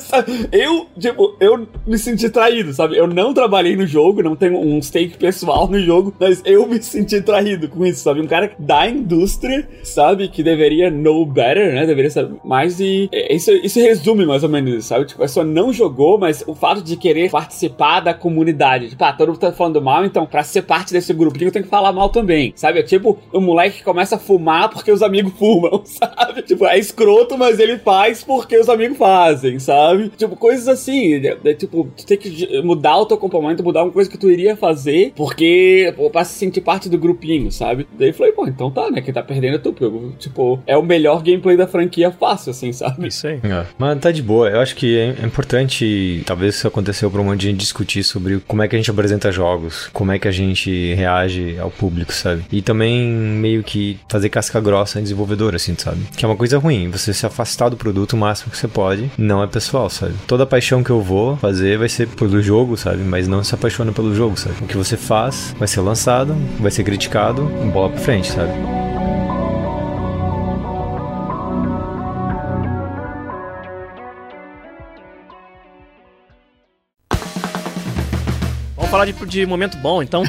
C: eu, tipo, eu me senti traído, sabe? Eu não trabalhei no jogo, não tenho um stake pessoal no jogo, mas eu me senti traído com isso, sabe? Um cara da indústria, sabe? Que deveria know better, né? Deveria saber mais e isso, isso resume mais ou menos sabe? Tipo, a pessoa não jogou, mas o fato de querer participar da comunidade. Tipo, ah, todo mundo tá falando mal, então pra ser parte desse eu tenho que falar mal também, sabe? É tipo o moleque que começa a fumar porque os amigos fumam, sabe? Tipo, é escroto, mas ele faz porque os amigos fazem, sabe? Tipo, coisas assim. É, é, tipo, tu tem que mudar o teu comportamento, mudar uma coisa que tu iria fazer porque pô, pra se sentir parte do grupinho, sabe? Daí eu falei, pô, então tá, né? Quem tá perdendo é tu. Porque, tipo, é o melhor gameplay da franquia fácil, assim, sabe?
B: Isso aí. É. Mas tá de boa. Eu acho que é importante, talvez isso aconteceu pra um monte de gente discutir sobre como é que a gente apresenta jogos, como é que a gente reage ao público, sabe? E também meio que fazer casca grossa em desenvolvedor, assim, sabe? Que é uma coisa ruim, você se afastar do produto o máximo que você pode, não é pessoal, sabe? Toda a paixão que eu vou fazer vai ser pelo jogo, sabe? Mas não se apaixona pelo jogo, sabe? O que você faz vai ser lançado, vai ser criticado, bola pra frente, sabe?
A: Falar de, de momento bom, então.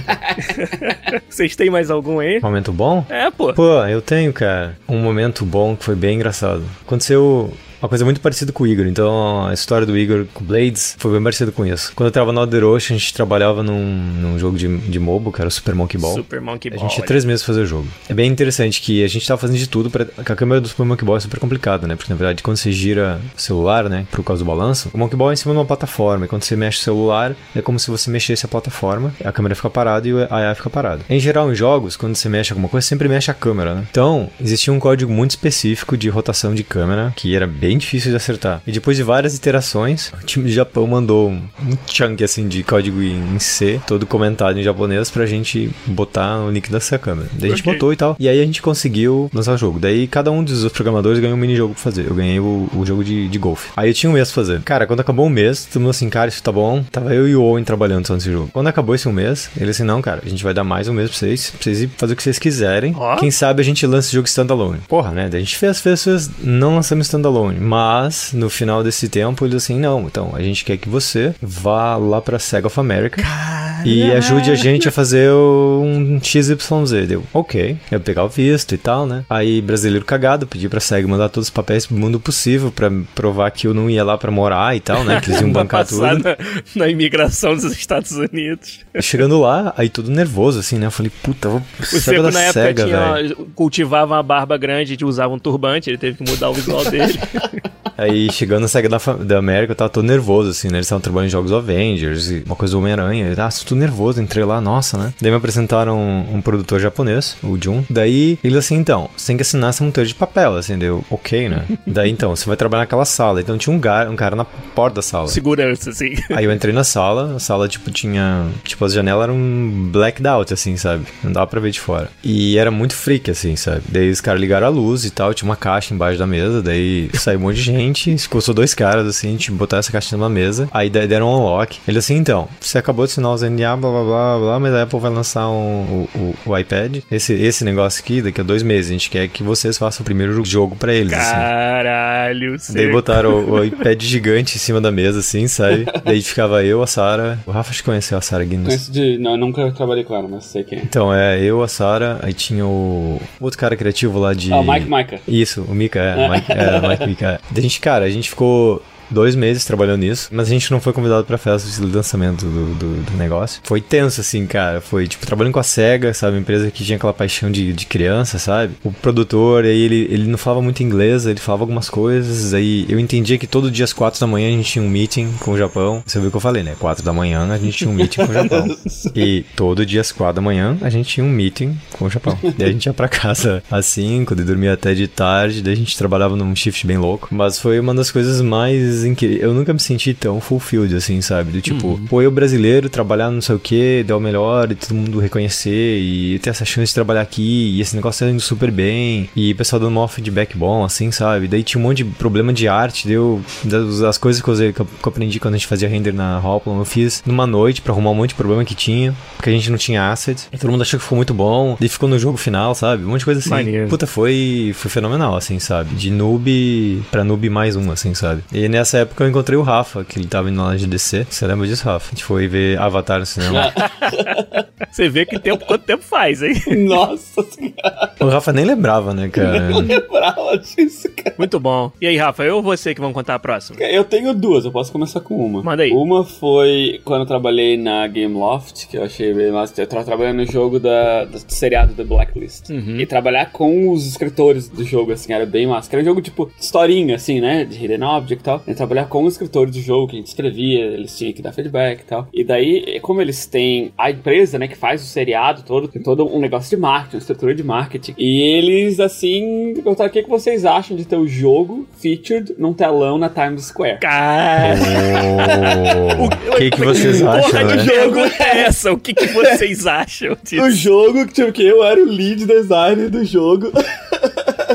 A: Vocês têm mais algum aí?
B: Momento bom?
A: É, pô.
B: Pô, eu tenho, cara. Um momento bom que foi bem engraçado. Aconteceu uma coisa muito parecida com o Igor. Então, a história do Igor com Blades foi bem parecida com isso. Quando eu tava na Other Ocean, a gente trabalhava num, num jogo de, de mobile, que era o Super Monkey Ball.
A: Super Monkey Ball.
B: A gente tinha três meses pra fazer o jogo. É bem interessante que a gente tava fazendo de tudo pra... a câmera do Super Monkey Ball é super complicada, né? Porque, na verdade, quando você gira o celular, né, por causa do balanço, o Monkey Ball é em cima de uma plataforma. E quando você mexe o celular, é como se você mexesse a plataforma, a câmera fica parada e a AI fica parada. Em geral, em jogos, quando você mexe alguma coisa, sempre mexe a câmera, né? Então, existia um código muito específico de rotação de câmera, que era bem difícil de acertar e depois de várias iterações, o time do Japão mandou um, um chunk assim de código em C, todo comentado em japonês, pra gente botar no link dessa câmera. Daí a gente okay. botou e tal. E aí a gente conseguiu lançar o jogo. Daí cada um dos programadores ganhou um mini jogo pra fazer. Eu ganhei o, o jogo de, de golfe. Aí eu tinha um mês pra fazer. Cara, quando acabou o um mês, todo mundo assim, cara, isso tá bom. Tava eu e o Owen trabalhando só nesse jogo. Quando acabou esse um mês, ele assim, não, cara, a gente vai dar mais um mês pra vocês, pra vocês fazer o que vocês quiserem. Oh. Quem sabe a gente lança esse jogo standalone. Porra, né? Daí a gente fez, fez, fez, não lançamos standalone. Mas no final desse tempo, ele assim: não, então a gente quer que você vá lá pra Sega of America Caramba. e ajude a gente a fazer um XYZ. Deu, ok. Eu pegar o visto e tal, né? Aí, brasileiro cagado, pedi pra Sega mandar todos os papéis pro mundo possível pra provar que eu não ia lá pra morar e tal, né? Que eles iam bancar tudo.
A: Na, na imigração dos Estados Unidos.
B: Chegando lá, aí tudo nervoso, assim, né? Eu falei, puta, vou
A: Seco, da na época, Sega, tinha, cultivava uma barba grande e usava um turbante, ele teve que mudar o visual dele.
B: Aí chegando na SEGA da, da América, eu tava todo nervoso, assim, né? Eles estavam trabalhando em jogos Avengers e uma coisa do Homem-Aranha. Ah, tô nervoso, entrei lá, nossa, né? Daí me apresentaram um, um, produtor japonês, o Jun. Daí ele assim, então, você tem que assinar essa monteira de papel, assim, deu, ok, né? Daí então, você vai trabalhar naquela sala. Então tinha um, gar, um cara na porta da sala.
A: Segurança, assim.
B: Aí eu entrei na sala, a sala, tipo, tinha. Tipo, as janelas eram blacked out, assim, sabe? Não dava pra ver de fora. E era muito freak, assim, sabe? Daí os caras ligaram a luz e tal, tinha uma caixa embaixo da mesa, daí saiu um monte de gente, ficou só dois caras, assim, a gente botar essa caixa numa mesa, aí deram um unlock. Ele assim, então, você acabou de assinar os NDA, blá blá blá blá, mas a Apple vai lançar um, o, o, o, iPad. Esse, esse negócio aqui, daqui a dois meses, a gente quer que vocês façam o primeiro jogo pra eles.
A: Assim. Caralho,
B: assim. Daí botaram o, o, iPad gigante em cima da mesa, assim, sabe? Daí ficava eu, a Sara. O Rafa acho que conheceu a Sara Guinness.
C: Conheço de. Não, nunca trabalhei com ela, mas sei quem é.
B: Então, é, eu, a Sara, aí tinha o outro cara criativo lá de.
C: Ah, o Mike Mika.
B: Isso, o Mika, é. Mike, é, Mike Mika. É. Daí a gente, cara, a gente ficou dois meses trabalhando nisso, mas a gente não foi convidado pra festa de lançamento do, do, do negócio. Foi tenso, assim, cara. Foi, tipo, trabalhando com a SEGA, sabe? Uma empresa que tinha aquela paixão de, de criança, sabe? O produtor, aí ele, ele não falava muito inglês, ele falava algumas coisas, aí eu entendia que todo dia às quatro da manhã a gente tinha um meeting com o Japão. Você viu o que eu falei, né? Quatro da manhã a gente tinha um meeting com o Japão. E todo dia às quatro da manhã a gente tinha um meeting com o Japão. Daí a gente ia pra casa às cinco, daí dormia até de tarde, daí a gente trabalhava num shift bem louco. Mas foi uma das coisas mais incríveis. Eu nunca me senti tão fulfilled, assim, sabe? Do tipo,
A: Uhum.
B: pô, eu brasileiro, trabalhar não sei o que, dar o melhor e todo mundo reconhecer e ter essa chance de trabalhar aqui e esse negócio tá indo super bem e o pessoal dando um feedback bom, assim, sabe? Daí tinha um monte de problema de arte, deu das, as coisas que eu, usei, que eu que aprendi quando a gente fazia render na Hoplon, eu fiz numa noite pra arrumar um monte de problema que tinha, porque a gente não tinha assets. E todo mundo achou que ficou muito bom, daí ficou no jogo final, sabe? Um monte de coisa assim.
A: Maneiro.
B: Puta, foi, foi fenomenal, assim, sabe? De noob pra noob mais um, assim, sabe? E nessa época eu encontrei o Rafa, que ele tava indo lá de DC. Você lembra disso, Rafa? A gente foi ver Avatar no cinema.
A: Você vê que tempo, quanto tempo faz, hein?
C: Nossa senhora,
B: o Rafa nem lembrava, né, cara?
C: eu lembrava disso, cara.
A: Muito bom. E aí, Rafa, eu ou você que vão contar a próxima?
C: Eu tenho duas, eu posso começar com uma.
A: Manda aí.
C: Uma foi quando eu trabalhei na Game Loft, que eu achei bem massa. Eu tava trabalhando no jogo da, do seriado The Blacklist.
A: Uhum.
C: E trabalhar com os escritores do jogo, assim, era bem massa. Era um jogo, tipo, historinha, assim, né? De Hidden Object e tal. E trabalhar com os escritores do jogo, que a gente escrevia, eles tinham que dar feedback e tal. E daí, como eles têm a empresa, né, que faz o seriado todo, tem todo um negócio de marketing, uma estrutura de marketing. E eles, assim, perguntaram o que, que vocês acham de ter o jogo featured num telão na Times Square.
A: Cara,
B: O que, que vocês
A: porra
B: acham,
A: de
B: né?
A: pergunta é essa? O que, que vocês acham disso?
C: O jogo, que, tipo, que eu era o lead designer do jogo.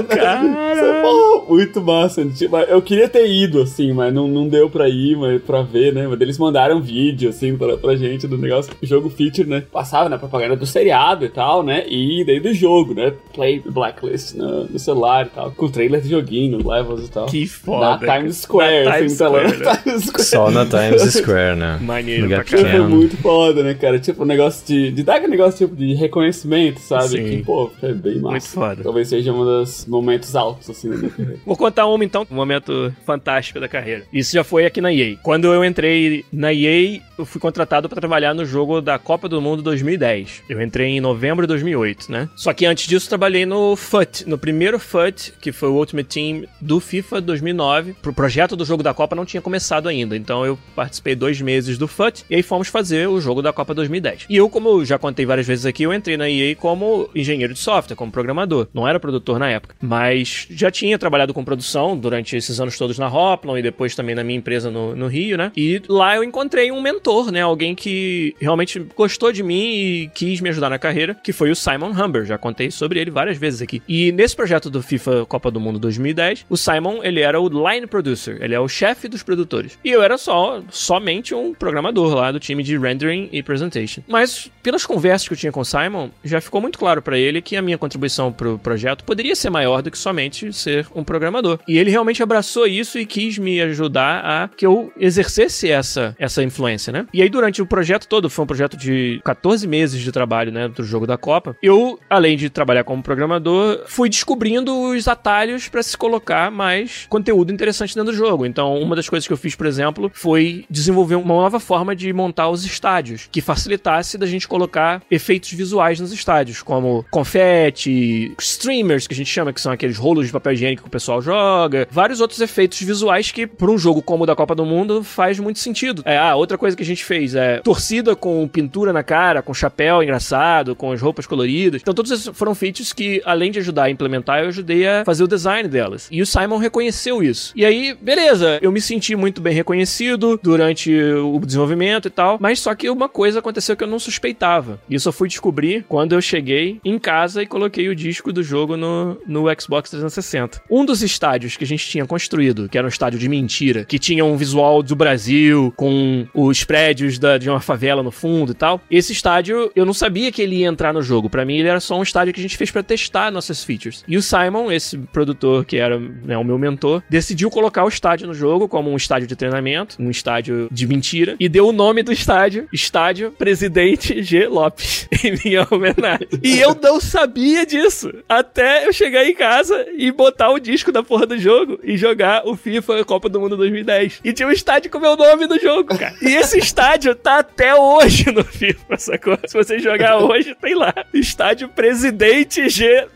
A: Cara,
C: Pô, muito massa. Tipo, eu queria ter ido, assim, mas não, não deu pra ir, mas pra ver, né? Mas eles mandaram vídeo, assim, pra, pra gente do negócio. O jogo feature, né? Passava na propaganda do seriado e tal, né? E daí do jogo, né? Play Blacklist no, no celular e tal. Com trailer de joguinho, levels e tal.
A: que foda.
C: Na Times Square,
A: Na
C: assim,
A: Times
C: tá lá
A: Square, né?
C: Times Square.
B: Só na Times Square, né?
A: Maneiro
B: Lugar
A: pra.
C: Foi muito foda, né, cara? Tipo, um negócio de. De dar aquele negócio tipo de reconhecimento, sabe?
A: Sim.
C: Que, pô, foi bem massa.
A: Muito foda.
C: Talvez seja um dos momentos altos, assim, da minha carreira.
A: Vou contar uma então, um momento fantástico da carreira. Isso já foi aqui na EA. Quando eu entrei na EA, eu fui contratado para trabalhar no jogo da Copa do Mundo 2010. Eu entrei em novembro de 2008, né? Só que antes disso trabalhei no FUT, no primeiro FUT, que foi o Ultimate Team do FIFA 2009. Pro projeto do jogo da Copa não tinha começado ainda, então eu participei dois meses do FUT e aí fomos fazer o jogo da Copa 2010. E eu, como já contei várias vezes aqui, eu entrei na EA como engenheiro de software, como programador. Não era produtor na época, mas já tinha trabalhado com produção durante esses anos todos na Hoplon e depois também na minha empresa no, no Rio, né? E lá eu encontrei um mentor, né? Alguém que realmente gostou de mim e quis me ajudar na carreira, que foi o Simon Humber. Já contei sobre ele várias vezes aqui. E nesse projeto do FIFA Copa do Mundo 2010, o Simon, ele era o line producer, ele é o chefe dos produtores. E eu era só, somente um programador lá do time de rendering e presentation. Mas pelas conversas que eu tinha com o Simon, já ficou muito claro pra ele que a minha contribuição pro projeto poderia ser maior do que somente ser um programador. E ele realmente abraçou isso e quis me ajudar a que eu exercesse essa, essa influência, né? E aí, durante o projeto todo, foi um projeto de 14 meses de trabalho, né, do jogo da Copa, eu, além de trabalhar como programador, fui descobrindo os atalhos pra se colocar mais conteúdo interessante dentro do jogo. Então, uma das coisas que eu fiz, por exemplo, foi desenvolver uma nova forma de montar os estádios, que facilitasse da gente colocar efeitos visuais nos estádios, como confete, streamers, que a gente chama, que são aqueles rolos de papel higiênico que o pessoal joga, vários outros efeitos visuais que, por um jogo como o da Copa do Mundo, faz muito sentido. É, ah, outra coisa que a gente fez é torcida com pintura na cara, com chapéu engraçado, com as roupas coloridas. Então, todos esses foram feitos que, além de ajudar a implementar, eu ajudei a fazer o design delas. E o Simon reconheceu isso. E aí, beleza, eu me senti muito bem reconhecido durante o desenvolvimento e tal, mas só que uma coisa aconteceu que eu não suspeitava. E eu só fui descobrir quando eu cheguei em casa e coloquei o disco do jogo no, no Xbox 360. Um dos estádios que a gente tinha construído, que era um estádio de mentira, que tinha um visual do Brasil, com os prédios da, de uma favela no fundo e tal, esse estádio eu não sabia que ele ia entrar no jogo. Pra mim, ele era só um estádio que a gente fez pra testar nossas features. E o Simon, esse produtor que era né, o meu mentor, decidiu colocar o estádio no jogo como um estádio de treinamento, um estádio de mentira, e deu o nome do estádio, Estádio Presidente G. Lopes, em minha homenagem. E eu não sabia disso, até eu chegar em casa e botar o disco da porra do jogo e jogar o FIFA Copa do Mundo 2010. E tinha um estádio com o meu nome no jogo, cara. E esse estádio tá até hoje no FIFA, sacou? Se você jogar hoje, tem lá. Estádio Presidente G.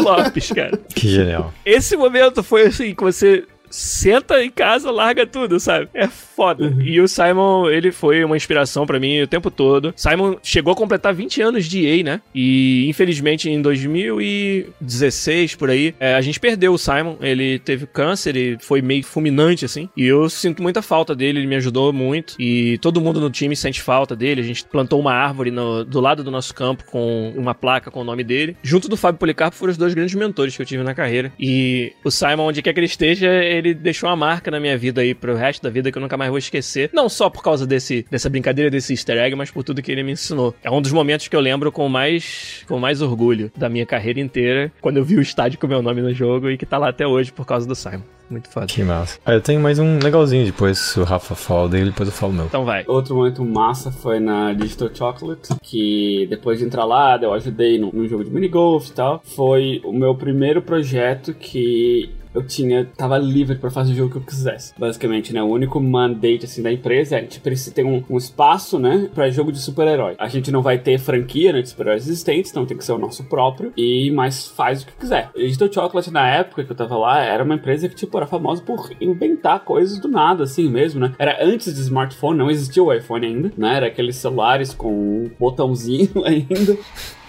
A: Lopes, cara.
B: Que genial.
A: Esse momento foi assim, que você senta em casa, larga tudo, sabe? É foda.
C: Uhum.
A: E o Simon, ele foi uma inspiração pra mim o tempo todo. Simon chegou a completar 20 anos de EA, né? E infelizmente em 2016, por aí, é, a gente perdeu o Simon. Ele teve câncer e foi meio fulminante, assim. E eu sinto muita falta dele, ele me ajudou muito. E todo mundo no time sente falta dele. A gente plantou uma árvore no- do lado do nosso campo com uma placa com o nome dele. Junto do Fábio Policarpo foram os dois grandes mentores que eu tive na carreira. E o Simon, onde quer que ele esteja, ele deixou uma marca na minha vida aí pro resto da vida que eu nunca mais vou esquecer. Não só por causa desse, dessa brincadeira, desse easter egg, mas por tudo que ele me ensinou. É um dos momentos que eu lembro com mais, com mais orgulho da minha carreira inteira, quando eu vi o estádio com meu nome no jogo e que tá lá até hoje por causa do Simon. Muito foda.
B: Que massa. Ah, eu tenho mais um legalzinho depois, se o Rafa fala dele, depois eu falo o meu.
A: Então vai.
C: Outro momento massa foi na Digital Chocolate, que depois de entrar lá, eu ajudei no, no jogo de minigolf e tal. Foi o meu primeiro projeto que eu tinha, tava livre pra fazer o jogo que eu quisesse. Basicamente, né? O único mandate assim da empresa é a gente precisa ter um, um espaço, né, pra jogo de super-herói. A gente não vai ter franquia, né, de super-heróis existentes, então tem que ser o nosso próprio. E mas faz o que quiser. Digital Chocolate na época que eu tava lá era uma empresa que tipo era famosa por inventar coisas do nada, assim mesmo, né? Era antes de smartphone, não existia o iPhone ainda, né? Era aqueles celulares com um botãozinho ainda.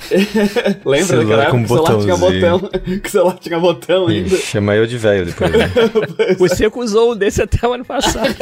C: Lembra daquela época
B: com
C: que o celular tinha
B: botãozinho.
C: botão? que o celular tinha botão ainda.
B: Ih, Chama eu de velho depois. Né?
A: O Seco usou um desse até o ano passado.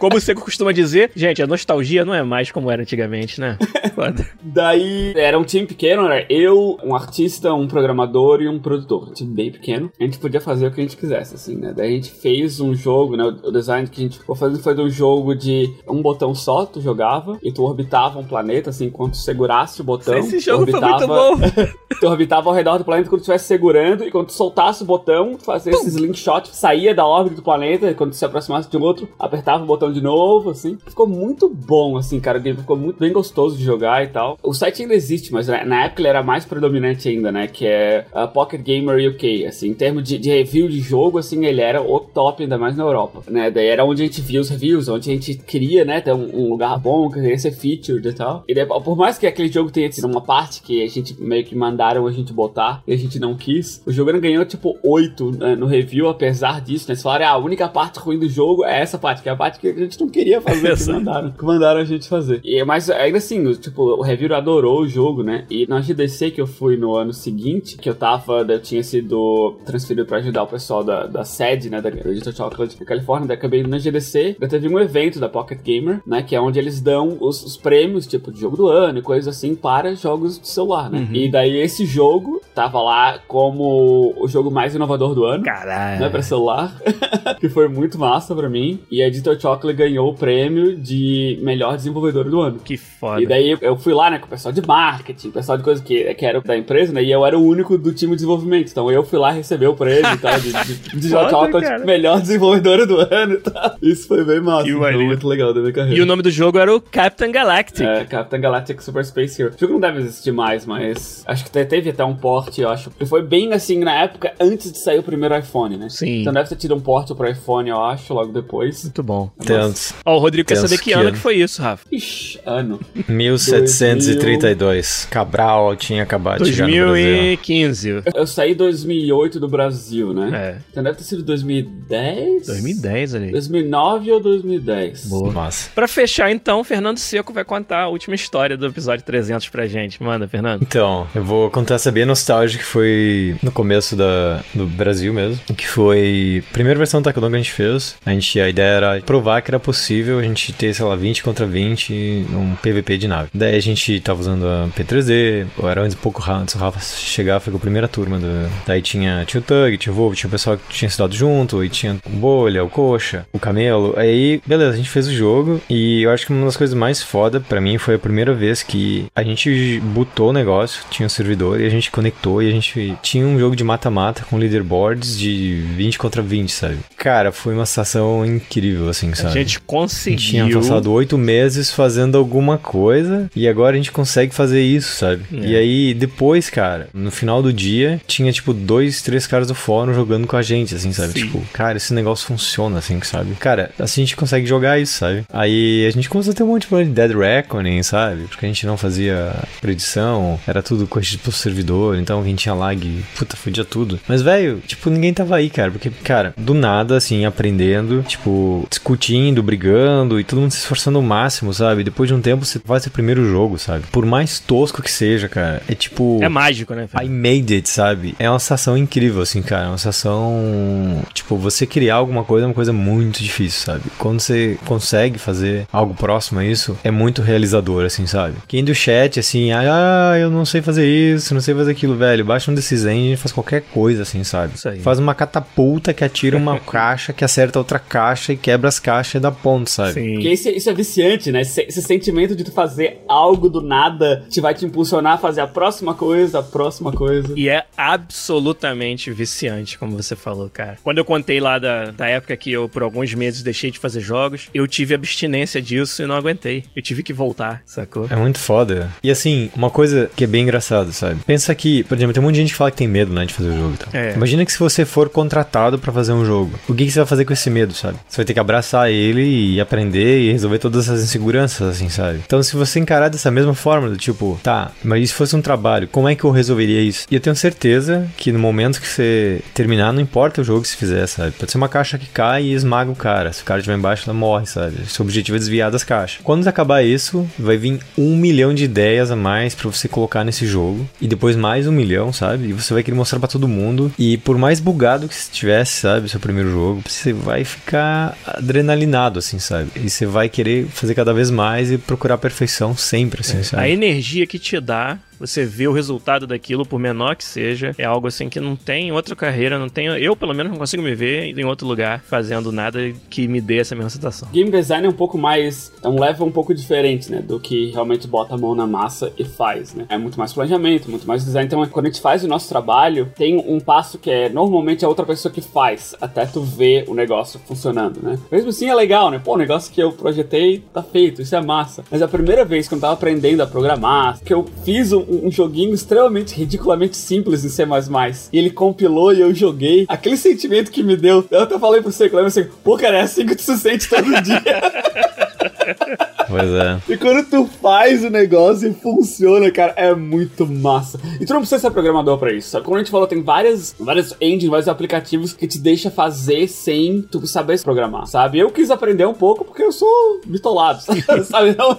A: Como o Seco costuma dizer, gente, a nostalgia não é mais como era antigamente, né? Foda.
C: Daí era um time pequeno, era eu, um artista, um programador e um produtor. Um time bem pequeno. A gente podia fazer o que a gente quisesse, assim, né? Daí a gente fez um jogo, né? O design que a gente ficou fazendo foi de um jogo de um botão só, tu jogava, e tu orbitava um planeta, assim, enquanto tu segurasse o botão.
A: Esse
C: tu
A: jogo foi muito
C: orbitava-
A: bom.
C: tu orbitava ao redor do planeta quando tu estivesse segurando, e quando tu soltasse o botão, tu fazia esse slingshot, saía da órbita do planeta, e quando tu se aproximasse de outro, apertava o botão de novo, assim. Ficou muito bom, assim, cara. O game ficou muito bem gostoso de jogar e tal. O site ainda existe, mas na época ele era mais predominante ainda, né? Que é a Pocket Gamer UK, assim. Em termos de, de review de jogo, assim, ele era o top, ainda mais na Europa, né? Daí era onde a gente via os reviews, onde a gente queria, né, ter um, um lugar bom, queria ser featured e tal. E daí, por mais que aquele jogo tenha sido uma parte que a gente meio que mandaram a gente botar e a gente não quis, o jogo ganhou, tipo, 8 né, no review, apesar disso, né? Eles falaram, ah, a única parte ruim do jogo é essa parte, que é a parte que a gente não queria fazer, que mandaram, que mandaram a gente fazer. E, mas ainda assim, o- tipo, o review adorou o jogo, né? E na GDC que eu fui no ano seguinte, que eu tava, eu tinha sido transferido pra ajudar o pessoal da, da sede, né, da Digital Chocolate da Califórnia, daí acabei indo na GDC, daí teve um evento da Pocket Gamer, né, que é onde eles dão os, os prêmios, tipo, de jogo do ano e coisas assim, para jogos de celular, né? E daí esse jogo tava lá como o jogo mais inovador do ano
A: Caralho.
C: né, pra celular, que foi muito massa pra mim. E a Digital Chocolate ganhou o prêmio de melhor desenvolvedor do ano.
A: Que foda.
C: E daí eu fui lá, né, com o pessoal de marketing, o pessoal de coisa que, que era da empresa, né, e eu era o único do time de desenvolvimento. Então eu fui lá receber o prêmio e tal, de, de, de
A: Foda,
C: melhor desenvolvedora do ano e tal. Isso foi bem massa,
A: Que
C: foi muito legal da minha carreira.
A: E o nome do jogo era o Captain Galactic.
C: É, Captain Galactic Super Space Hero. O jogo não deve existir mais, mas acho que te- teve até um port, eu acho. E foi bem assim na época antes de sair o primeiro iPhone, né?
A: Sim.
C: Então deve ter tido um port pro iPhone, eu acho, logo depois.
A: Muito bom.
B: Tantos.
A: Ó, o Rodrigo quer saber que
B: que
A: ano
B: ano.
A: que foi isso, Rafa.
C: Ixi, ano.
B: 1732. Cabral tinha acabado de chegar no Brasil.
A: 2015.
C: Eu saí em 2008 do Brasil, né?
A: É.
C: Então deve ter sido 2010?
A: 2010 ali.
C: 2009 ou 2010?
A: Boa.
B: Massa.
A: Pra fechar, então, Fernando Seco vai contar a última história do episódio 300 pra gente. Manda, Fernando.
B: Então, eu vou contar essa bem nostálgica que foi no começo da, do Brasil mesmo. Que foi a primeira versão do Taekwondo que a gente fez. A, gente, a ideia era provar que era possível a gente ter, sei lá, 20 contra 20 num PVP de nave. Daí a gente tava usando a P3D, eu era antes um pouco antes do Rafa chegar, foi com a primeira turma. Do, daí tinha, tinha o Tug, tinha o Wolf, tinha o pessoal que tinha estudado junto, e tinha o Bolha, o Coxa, o Camelo. Aí, beleza, a gente fez o jogo e eu acho que uma das coisas mais foda pra mim foi a primeira vez que a gente botou o negócio, tinha um servidor e a gente conectou e a gente tinha um jogo de mata-mata com leaderboards de 20 contra 20, sabe? Cara, foi uma sensação incrível, assim, sabe? Sabe?
A: A gente conseguiu.
B: tinha passado oito meses fazendo alguma coisa e agora a gente consegue fazer isso, sabe?
A: É.
B: E aí, depois, cara, no final do dia, tinha tipo dois, três caras do fórum jogando com a gente, assim, sabe?
A: Sim.
B: Tipo, cara, esse negócio funciona, assim, sabe? Cara, assim a gente consegue jogar isso, sabe? Aí a gente começou a ter um monte de problema de Dead Reckoning, sabe? Porque a gente não fazia predição, era tudo corrigido pro servidor, então a gente tinha lag, puta, fudia tudo. Mas, velho, tipo, ninguém tava aí, cara, porque, cara, do nada, assim, aprendendo, tipo, discutindo, brigando e todo mundo se esforçando ao máximo, sabe? Depois de um tempo você faz seu primeiro jogo, sabe? Por mais tosco que seja, cara, é tipo.
A: É mágico, né?
B: I made it, sabe? É uma sensação incrível, assim, cara. É uma sensação. Tipo, você criar alguma coisa é uma coisa muito difícil, sabe? Quando você consegue fazer algo próximo a isso, é muito realizador, assim, sabe? Quem do chat, assim, ah, eu não sei fazer isso, não sei fazer aquilo, velho. Baixa um desses engine e faz qualquer coisa, assim, sabe?
A: Isso aí.
B: Faz uma catapulta que atira uma caixa, que acerta outra caixa e quebra as caixas e dá ponto, sabe?
A: Sim.
C: Porque isso, é- isso é viciante, né? Esse, esse sentimento de tu fazer algo do nada te vai te impulsionar a fazer a próxima coisa, a próxima coisa.
A: E é absolutamente viciante, como você falou, cara. Quando eu contei lá da, da época que eu, por alguns meses, deixei de fazer jogos, eu tive abstinência disso e não aguentei. Eu tive que voltar, sacou?
B: É muito foda. E assim, uma coisa que é bem engraçada, sabe? Pensa que, por exemplo, tem um monte de gente que fala que tem medo, né, de fazer o jogo e tal.
A: É.
B: Imagina que se você for contratado pra fazer um jogo, o que, que você vai fazer com esse medo, sabe? Você vai ter que abraçar ele e aprender e resolver todas essas inseguranças, assim, sabe? Então, se você encarar dessa mesma forma, do tipo, tá, mas se fosse um trabalho, como é que eu resolveria isso? E eu tenho certeza que no momento que você terminar, não importa o jogo que você fizer, sabe? Pode ser uma caixa que cai e esmaga o cara. Se o cara estiver embaixo, ela morre, sabe? Seu objetivo é desviar das caixas. Quando acabar isso, vai vir um milhão de ideias a mais pra você colocar nesse jogo. E depois mais um milhão, sabe? E você vai querer mostrar pra todo mundo. E por mais bugado que estivesse, sabe? Seu primeiro jogo, você vai ficar adrenalinado, assim, sabe? E você vai querer fazer cada vez mais e procurar a perfeição sempre, assim,
A: A
B: sabe?
A: energia que te dá, você vê o resultado daquilo, por menor que seja, é algo assim que não tem em outra carreira, não tem. Eu, pelo menos, não consigo me ver em outro lugar fazendo nada que me dê essa mesma sensação.
C: Game design é um pouco mais. É um level um pouco diferente, né? Do que realmente bota a mão na massa e faz, né? É muito mais planejamento, muito mais design. Então, quando a gente faz o nosso trabalho, tem um passo que é normalmente a outra pessoa que faz, até tu ver o negócio funcionando, né? Mesmo assim é legal, né? Pô, o negócio que eu projetei tá feito, isso é massa. Mas a primeira vez que eu tava aprendendo a programar, que eu fiz um, um joguinho extremamente, ridiculamente simples em C++, e ele compilou e eu joguei, aquele sentimento que me deu, eu até falei pro Cleber, assim, pô, cara, é assim que tu se sente todo dia.
B: Pois é.
C: E quando tu faz o negócio e funciona, cara, é muito massa. E tu não precisa ser programador pra isso, sabe? Como a gente falou, tem várias, várias engines, vários aplicativos que te deixa fazer sem tu saber se programar, sabe? Eu quis aprender um pouco porque eu sou bitolado, sabe? Não-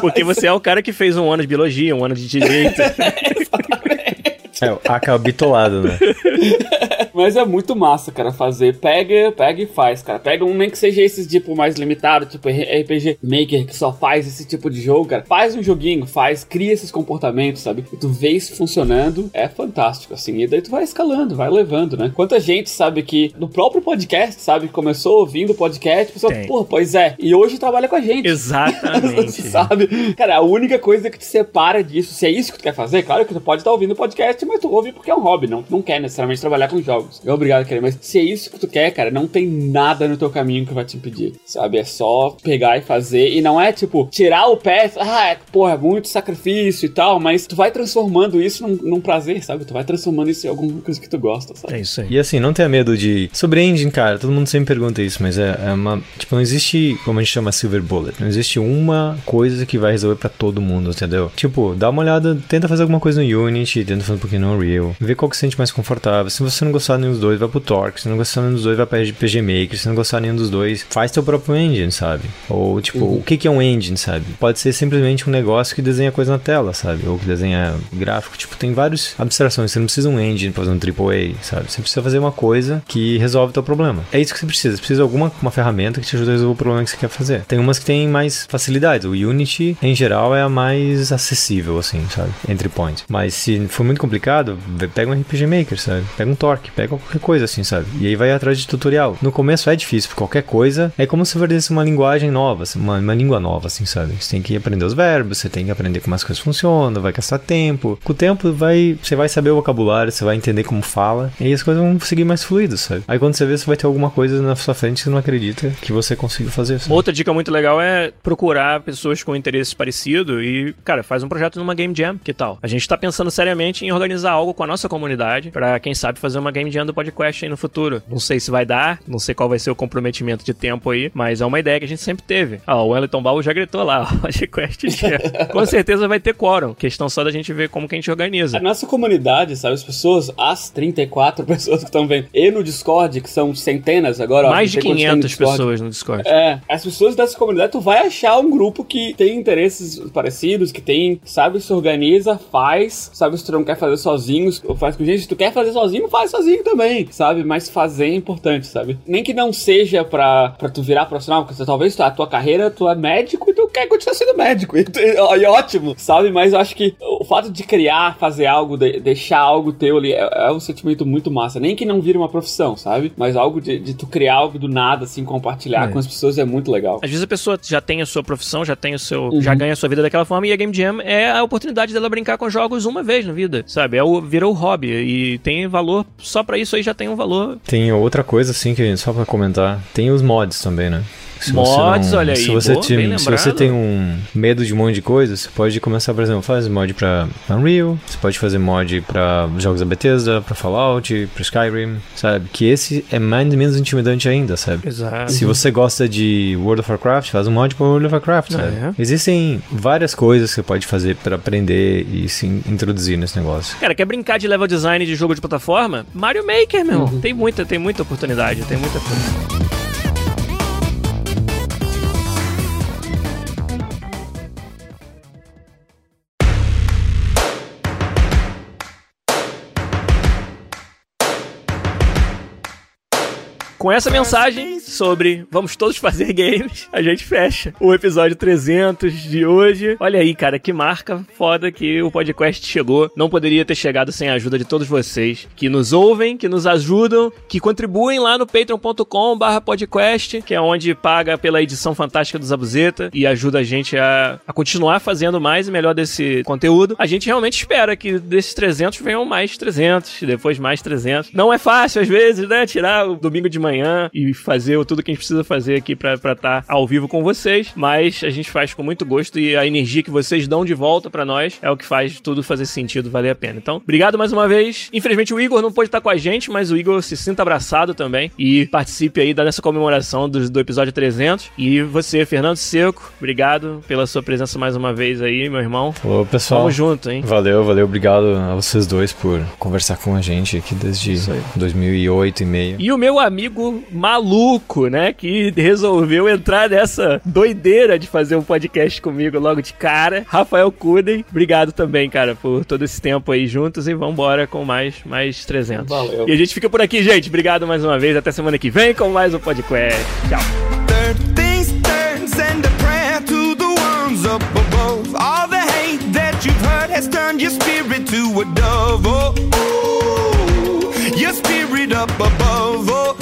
A: Porque você é o cara que fez um ano de biologia, um ano de direito.
B: É, o AK bitolado, né?
C: Mas é muito massa, cara, fazer. Pega, pega e faz, cara. Pega um nem que seja esses tipo mais limitado, tipo RPG Maker, que só faz esse tipo de jogo, cara. Faz um joguinho, faz, cria esses comportamentos, sabe? E tu vê isso funcionando, é fantástico, assim. E daí tu vai escalando, vai levando, né? Quanta gente sabe que no próprio podcast, sabe? Começou ouvindo o podcast, pessoal,
A: Tem.
C: pô, pois é. E hoje trabalha com a gente.
A: Exatamente.
C: Sabe? Cara, a única coisa que te separa disso, se é isso que tu quer fazer, claro que tu pode estar ouvindo o podcast, mas tu ouve porque é um hobby, não, não quer necessariamente trabalhar com jogos. É obrigado, querer, mas se é isso que tu quer, cara, não tem nada no teu caminho que vai te impedir, sabe? É só pegar e fazer, e não é tipo, tirar o pé, ah, é, porra, é muito sacrifício e tal, mas tu vai transformando isso num, num prazer, sabe? Tu vai transformando isso em alguma coisa que tu gosta, sabe?
A: É isso aí.
B: E assim, não tenha medo de. Sobre engine, cara, todo mundo sempre pergunta isso, mas é, é uma. Tipo, não existe, como a gente chama, silver bullet. Não existe uma coisa que vai resolver pra todo mundo, entendeu? Tipo, dá uma olhada, tenta fazer alguma coisa no Unity, tenta fazer um pouquinho no Unreal, vê qual que se sente mais confortável. Se você não gostar de nenhum dos dois, vai pro Torque. Se não gostar de nenhum dos dois, vai pra PG Maker. Se não gostar de nenhum dos dois, faz teu próprio engine, sabe? Ou, tipo, o que que é um engine, sabe? Pode ser simplesmente um negócio que desenha coisa na tela, sabe? Ou que desenha gráfico. Tipo, tem várias abstrações. Você não precisa um engine pra fazer um AAA, sabe? Você precisa fazer uma coisa que resolve o teu problema. É isso que você precisa. Você precisa de alguma uma ferramenta que te ajude a resolver o problema que você quer fazer. Tem umas que tem mais facilidades. O Unity, em geral, é a mais acessível, assim, sabe? Entre points. Mas se for muito complicado, pega um RPG Maker, sabe? Pega um Torque, pega pega qualquer coisa assim, sabe? E aí vai atrás de tutorial. No começo é difícil, qualquer coisa é como se aprendesse uma linguagem nova, assim, uma, uma língua nova, assim, sabe? Você tem que aprender os verbos, você tem que aprender como as coisas funcionam, vai gastar tempo. Com o tempo vai, você vai saber o vocabulário, você vai entender como fala, e aí as coisas vão seguir mais fluidas, sabe? Aí quando você vê, você vai ter alguma coisa na sua frente que você não acredita que você conseguiu fazer. Sabe?
A: Outra dica muito legal é procurar pessoas com interesses parecidos e, cara, faz um projeto numa Game Jam, que tal? A gente tá pensando seriamente em organizar algo com a nossa comunidade para quem sabe fazer uma Game Jam do podcast aí no futuro. Não sei se vai dar, não sei qual vai ser o comprometimento de tempo aí, mas é uma ideia que a gente sempre teve. Ah, o Wellington Ball já gritou lá, ó, podcast Jam. com certeza vai ter quórum. Questão só da gente ver como que a gente organiza.
C: A nossa comunidade, sabe, as pessoas, as 34 pessoas que estão vendo, e no Discord, que são centenas agora, ó,
A: Mais de
C: tem no
A: 500
C: Discord.
A: pessoas no Discord.
C: É, as pessoas dessa comunidade, tu vai achar um grupo que tem interesses parecidos, que tem, sabe, se organiza, faz, sabe, se tu não quer fazer sozinho, faz com gente, se tu quer fazer sozinho, faz sozinho também, sabe, mas fazer é importante, sabe? Nem que não seja pra, pra tu virar profissional, porque talvez a tua carreira, tu é médico e tu quer continuar sendo médico, e, e ótimo, sabe, mas eu acho que o fato de criar, fazer algo, de- deixar algo teu ali, é, é um sentimento muito massa, nem que não vire uma profissão, sabe, mas algo de, de tu criar algo do nada, assim, compartilhar
B: É.
C: com as pessoas é muito legal.
A: Às vezes a pessoa já tem a sua profissão, já tem o seu. já ganha a sua vida daquela forma, e a Game Jam é a oportunidade dela brincar com jogos uma vez na vida, sabe? É o, virou o hobby. E tem valor, só pra isso aí já tem um valor.
B: Tem outra coisa, assim, que só pra comentar. Tem os mods também, né? Se você
A: Mods, olha aí,
B: Se você,
A: boa,
B: tem,
A: bem
B: se você tem um medo de um monte de coisa, você pode começar, por exemplo, faz mod pra Unreal, você pode fazer mod pra jogos da Bethesda, pra Fallout, pra Skyrim, sabe? Que esse é mais menos intimidante ainda, sabe?
A: Exato.
B: Se você gosta de World of Warcraft, faz um mod pra World of Warcraft, sabe?
A: é.
B: Existem várias coisas que você pode fazer pra aprender e se introduzir nesse negócio.
A: Cara, quer brincar de level design de jogo de plataforma? Mario Maker, meu. Tem muita, tem muita oportunidade, tem muita coisa. Com essa mensagem sobre vamos todos fazer games, a gente fecha o episódio 300 de hoje. Olha aí, cara, que marca foda que o podcast chegou. Não poderia ter chegado sem a ajuda de todos vocês que nos ouvem, que nos ajudam, que contribuem lá no patreon.com/podcast, que é onde paga pela edição fantástica do Zabuzeta e ajuda a gente a, a continuar fazendo mais e melhor desse conteúdo. A gente realmente espera que desses 300 venham mais 300, depois mais 300. Não é fácil às vezes, né, tirar o domingo de manhã e fazer o- tudo que a gente precisa fazer aqui pra estar ao vivo com vocês, mas a gente faz com muito gosto e a energia que vocês dão de volta pra nós é o que faz tudo fazer sentido, valer a pena. Então, obrigado mais uma vez. Infelizmente o Igor não pôde estar com a gente, mas o Igor se sinta abraçado também e participe aí dessa comemoração do, do episódio 300. E você, Fernando Seco, obrigado pela sua presença mais uma vez aí, meu irmão.
B: Ô, pessoal.
A: Tamo junto, hein?
B: Valeu, valeu. Obrigado a vocês dois por conversar com a gente aqui desde
A: Isso aí.
B: 2008 e meio.
A: E o meu amigo maluco, né, que resolveu entrar nessa doideira de fazer um podcast comigo logo de cara, Rafael Kuden. Obrigado também, cara, por todo esse tempo aí juntos e vambora com mais, mais 300.
C: Valeu.
A: E a gente fica por aqui, gente. Obrigado mais uma vez. Até semana que vem com mais um podcast. Tchau.
D: Your spirit to a dove. Oh, ooh, your spirit up above. Oh.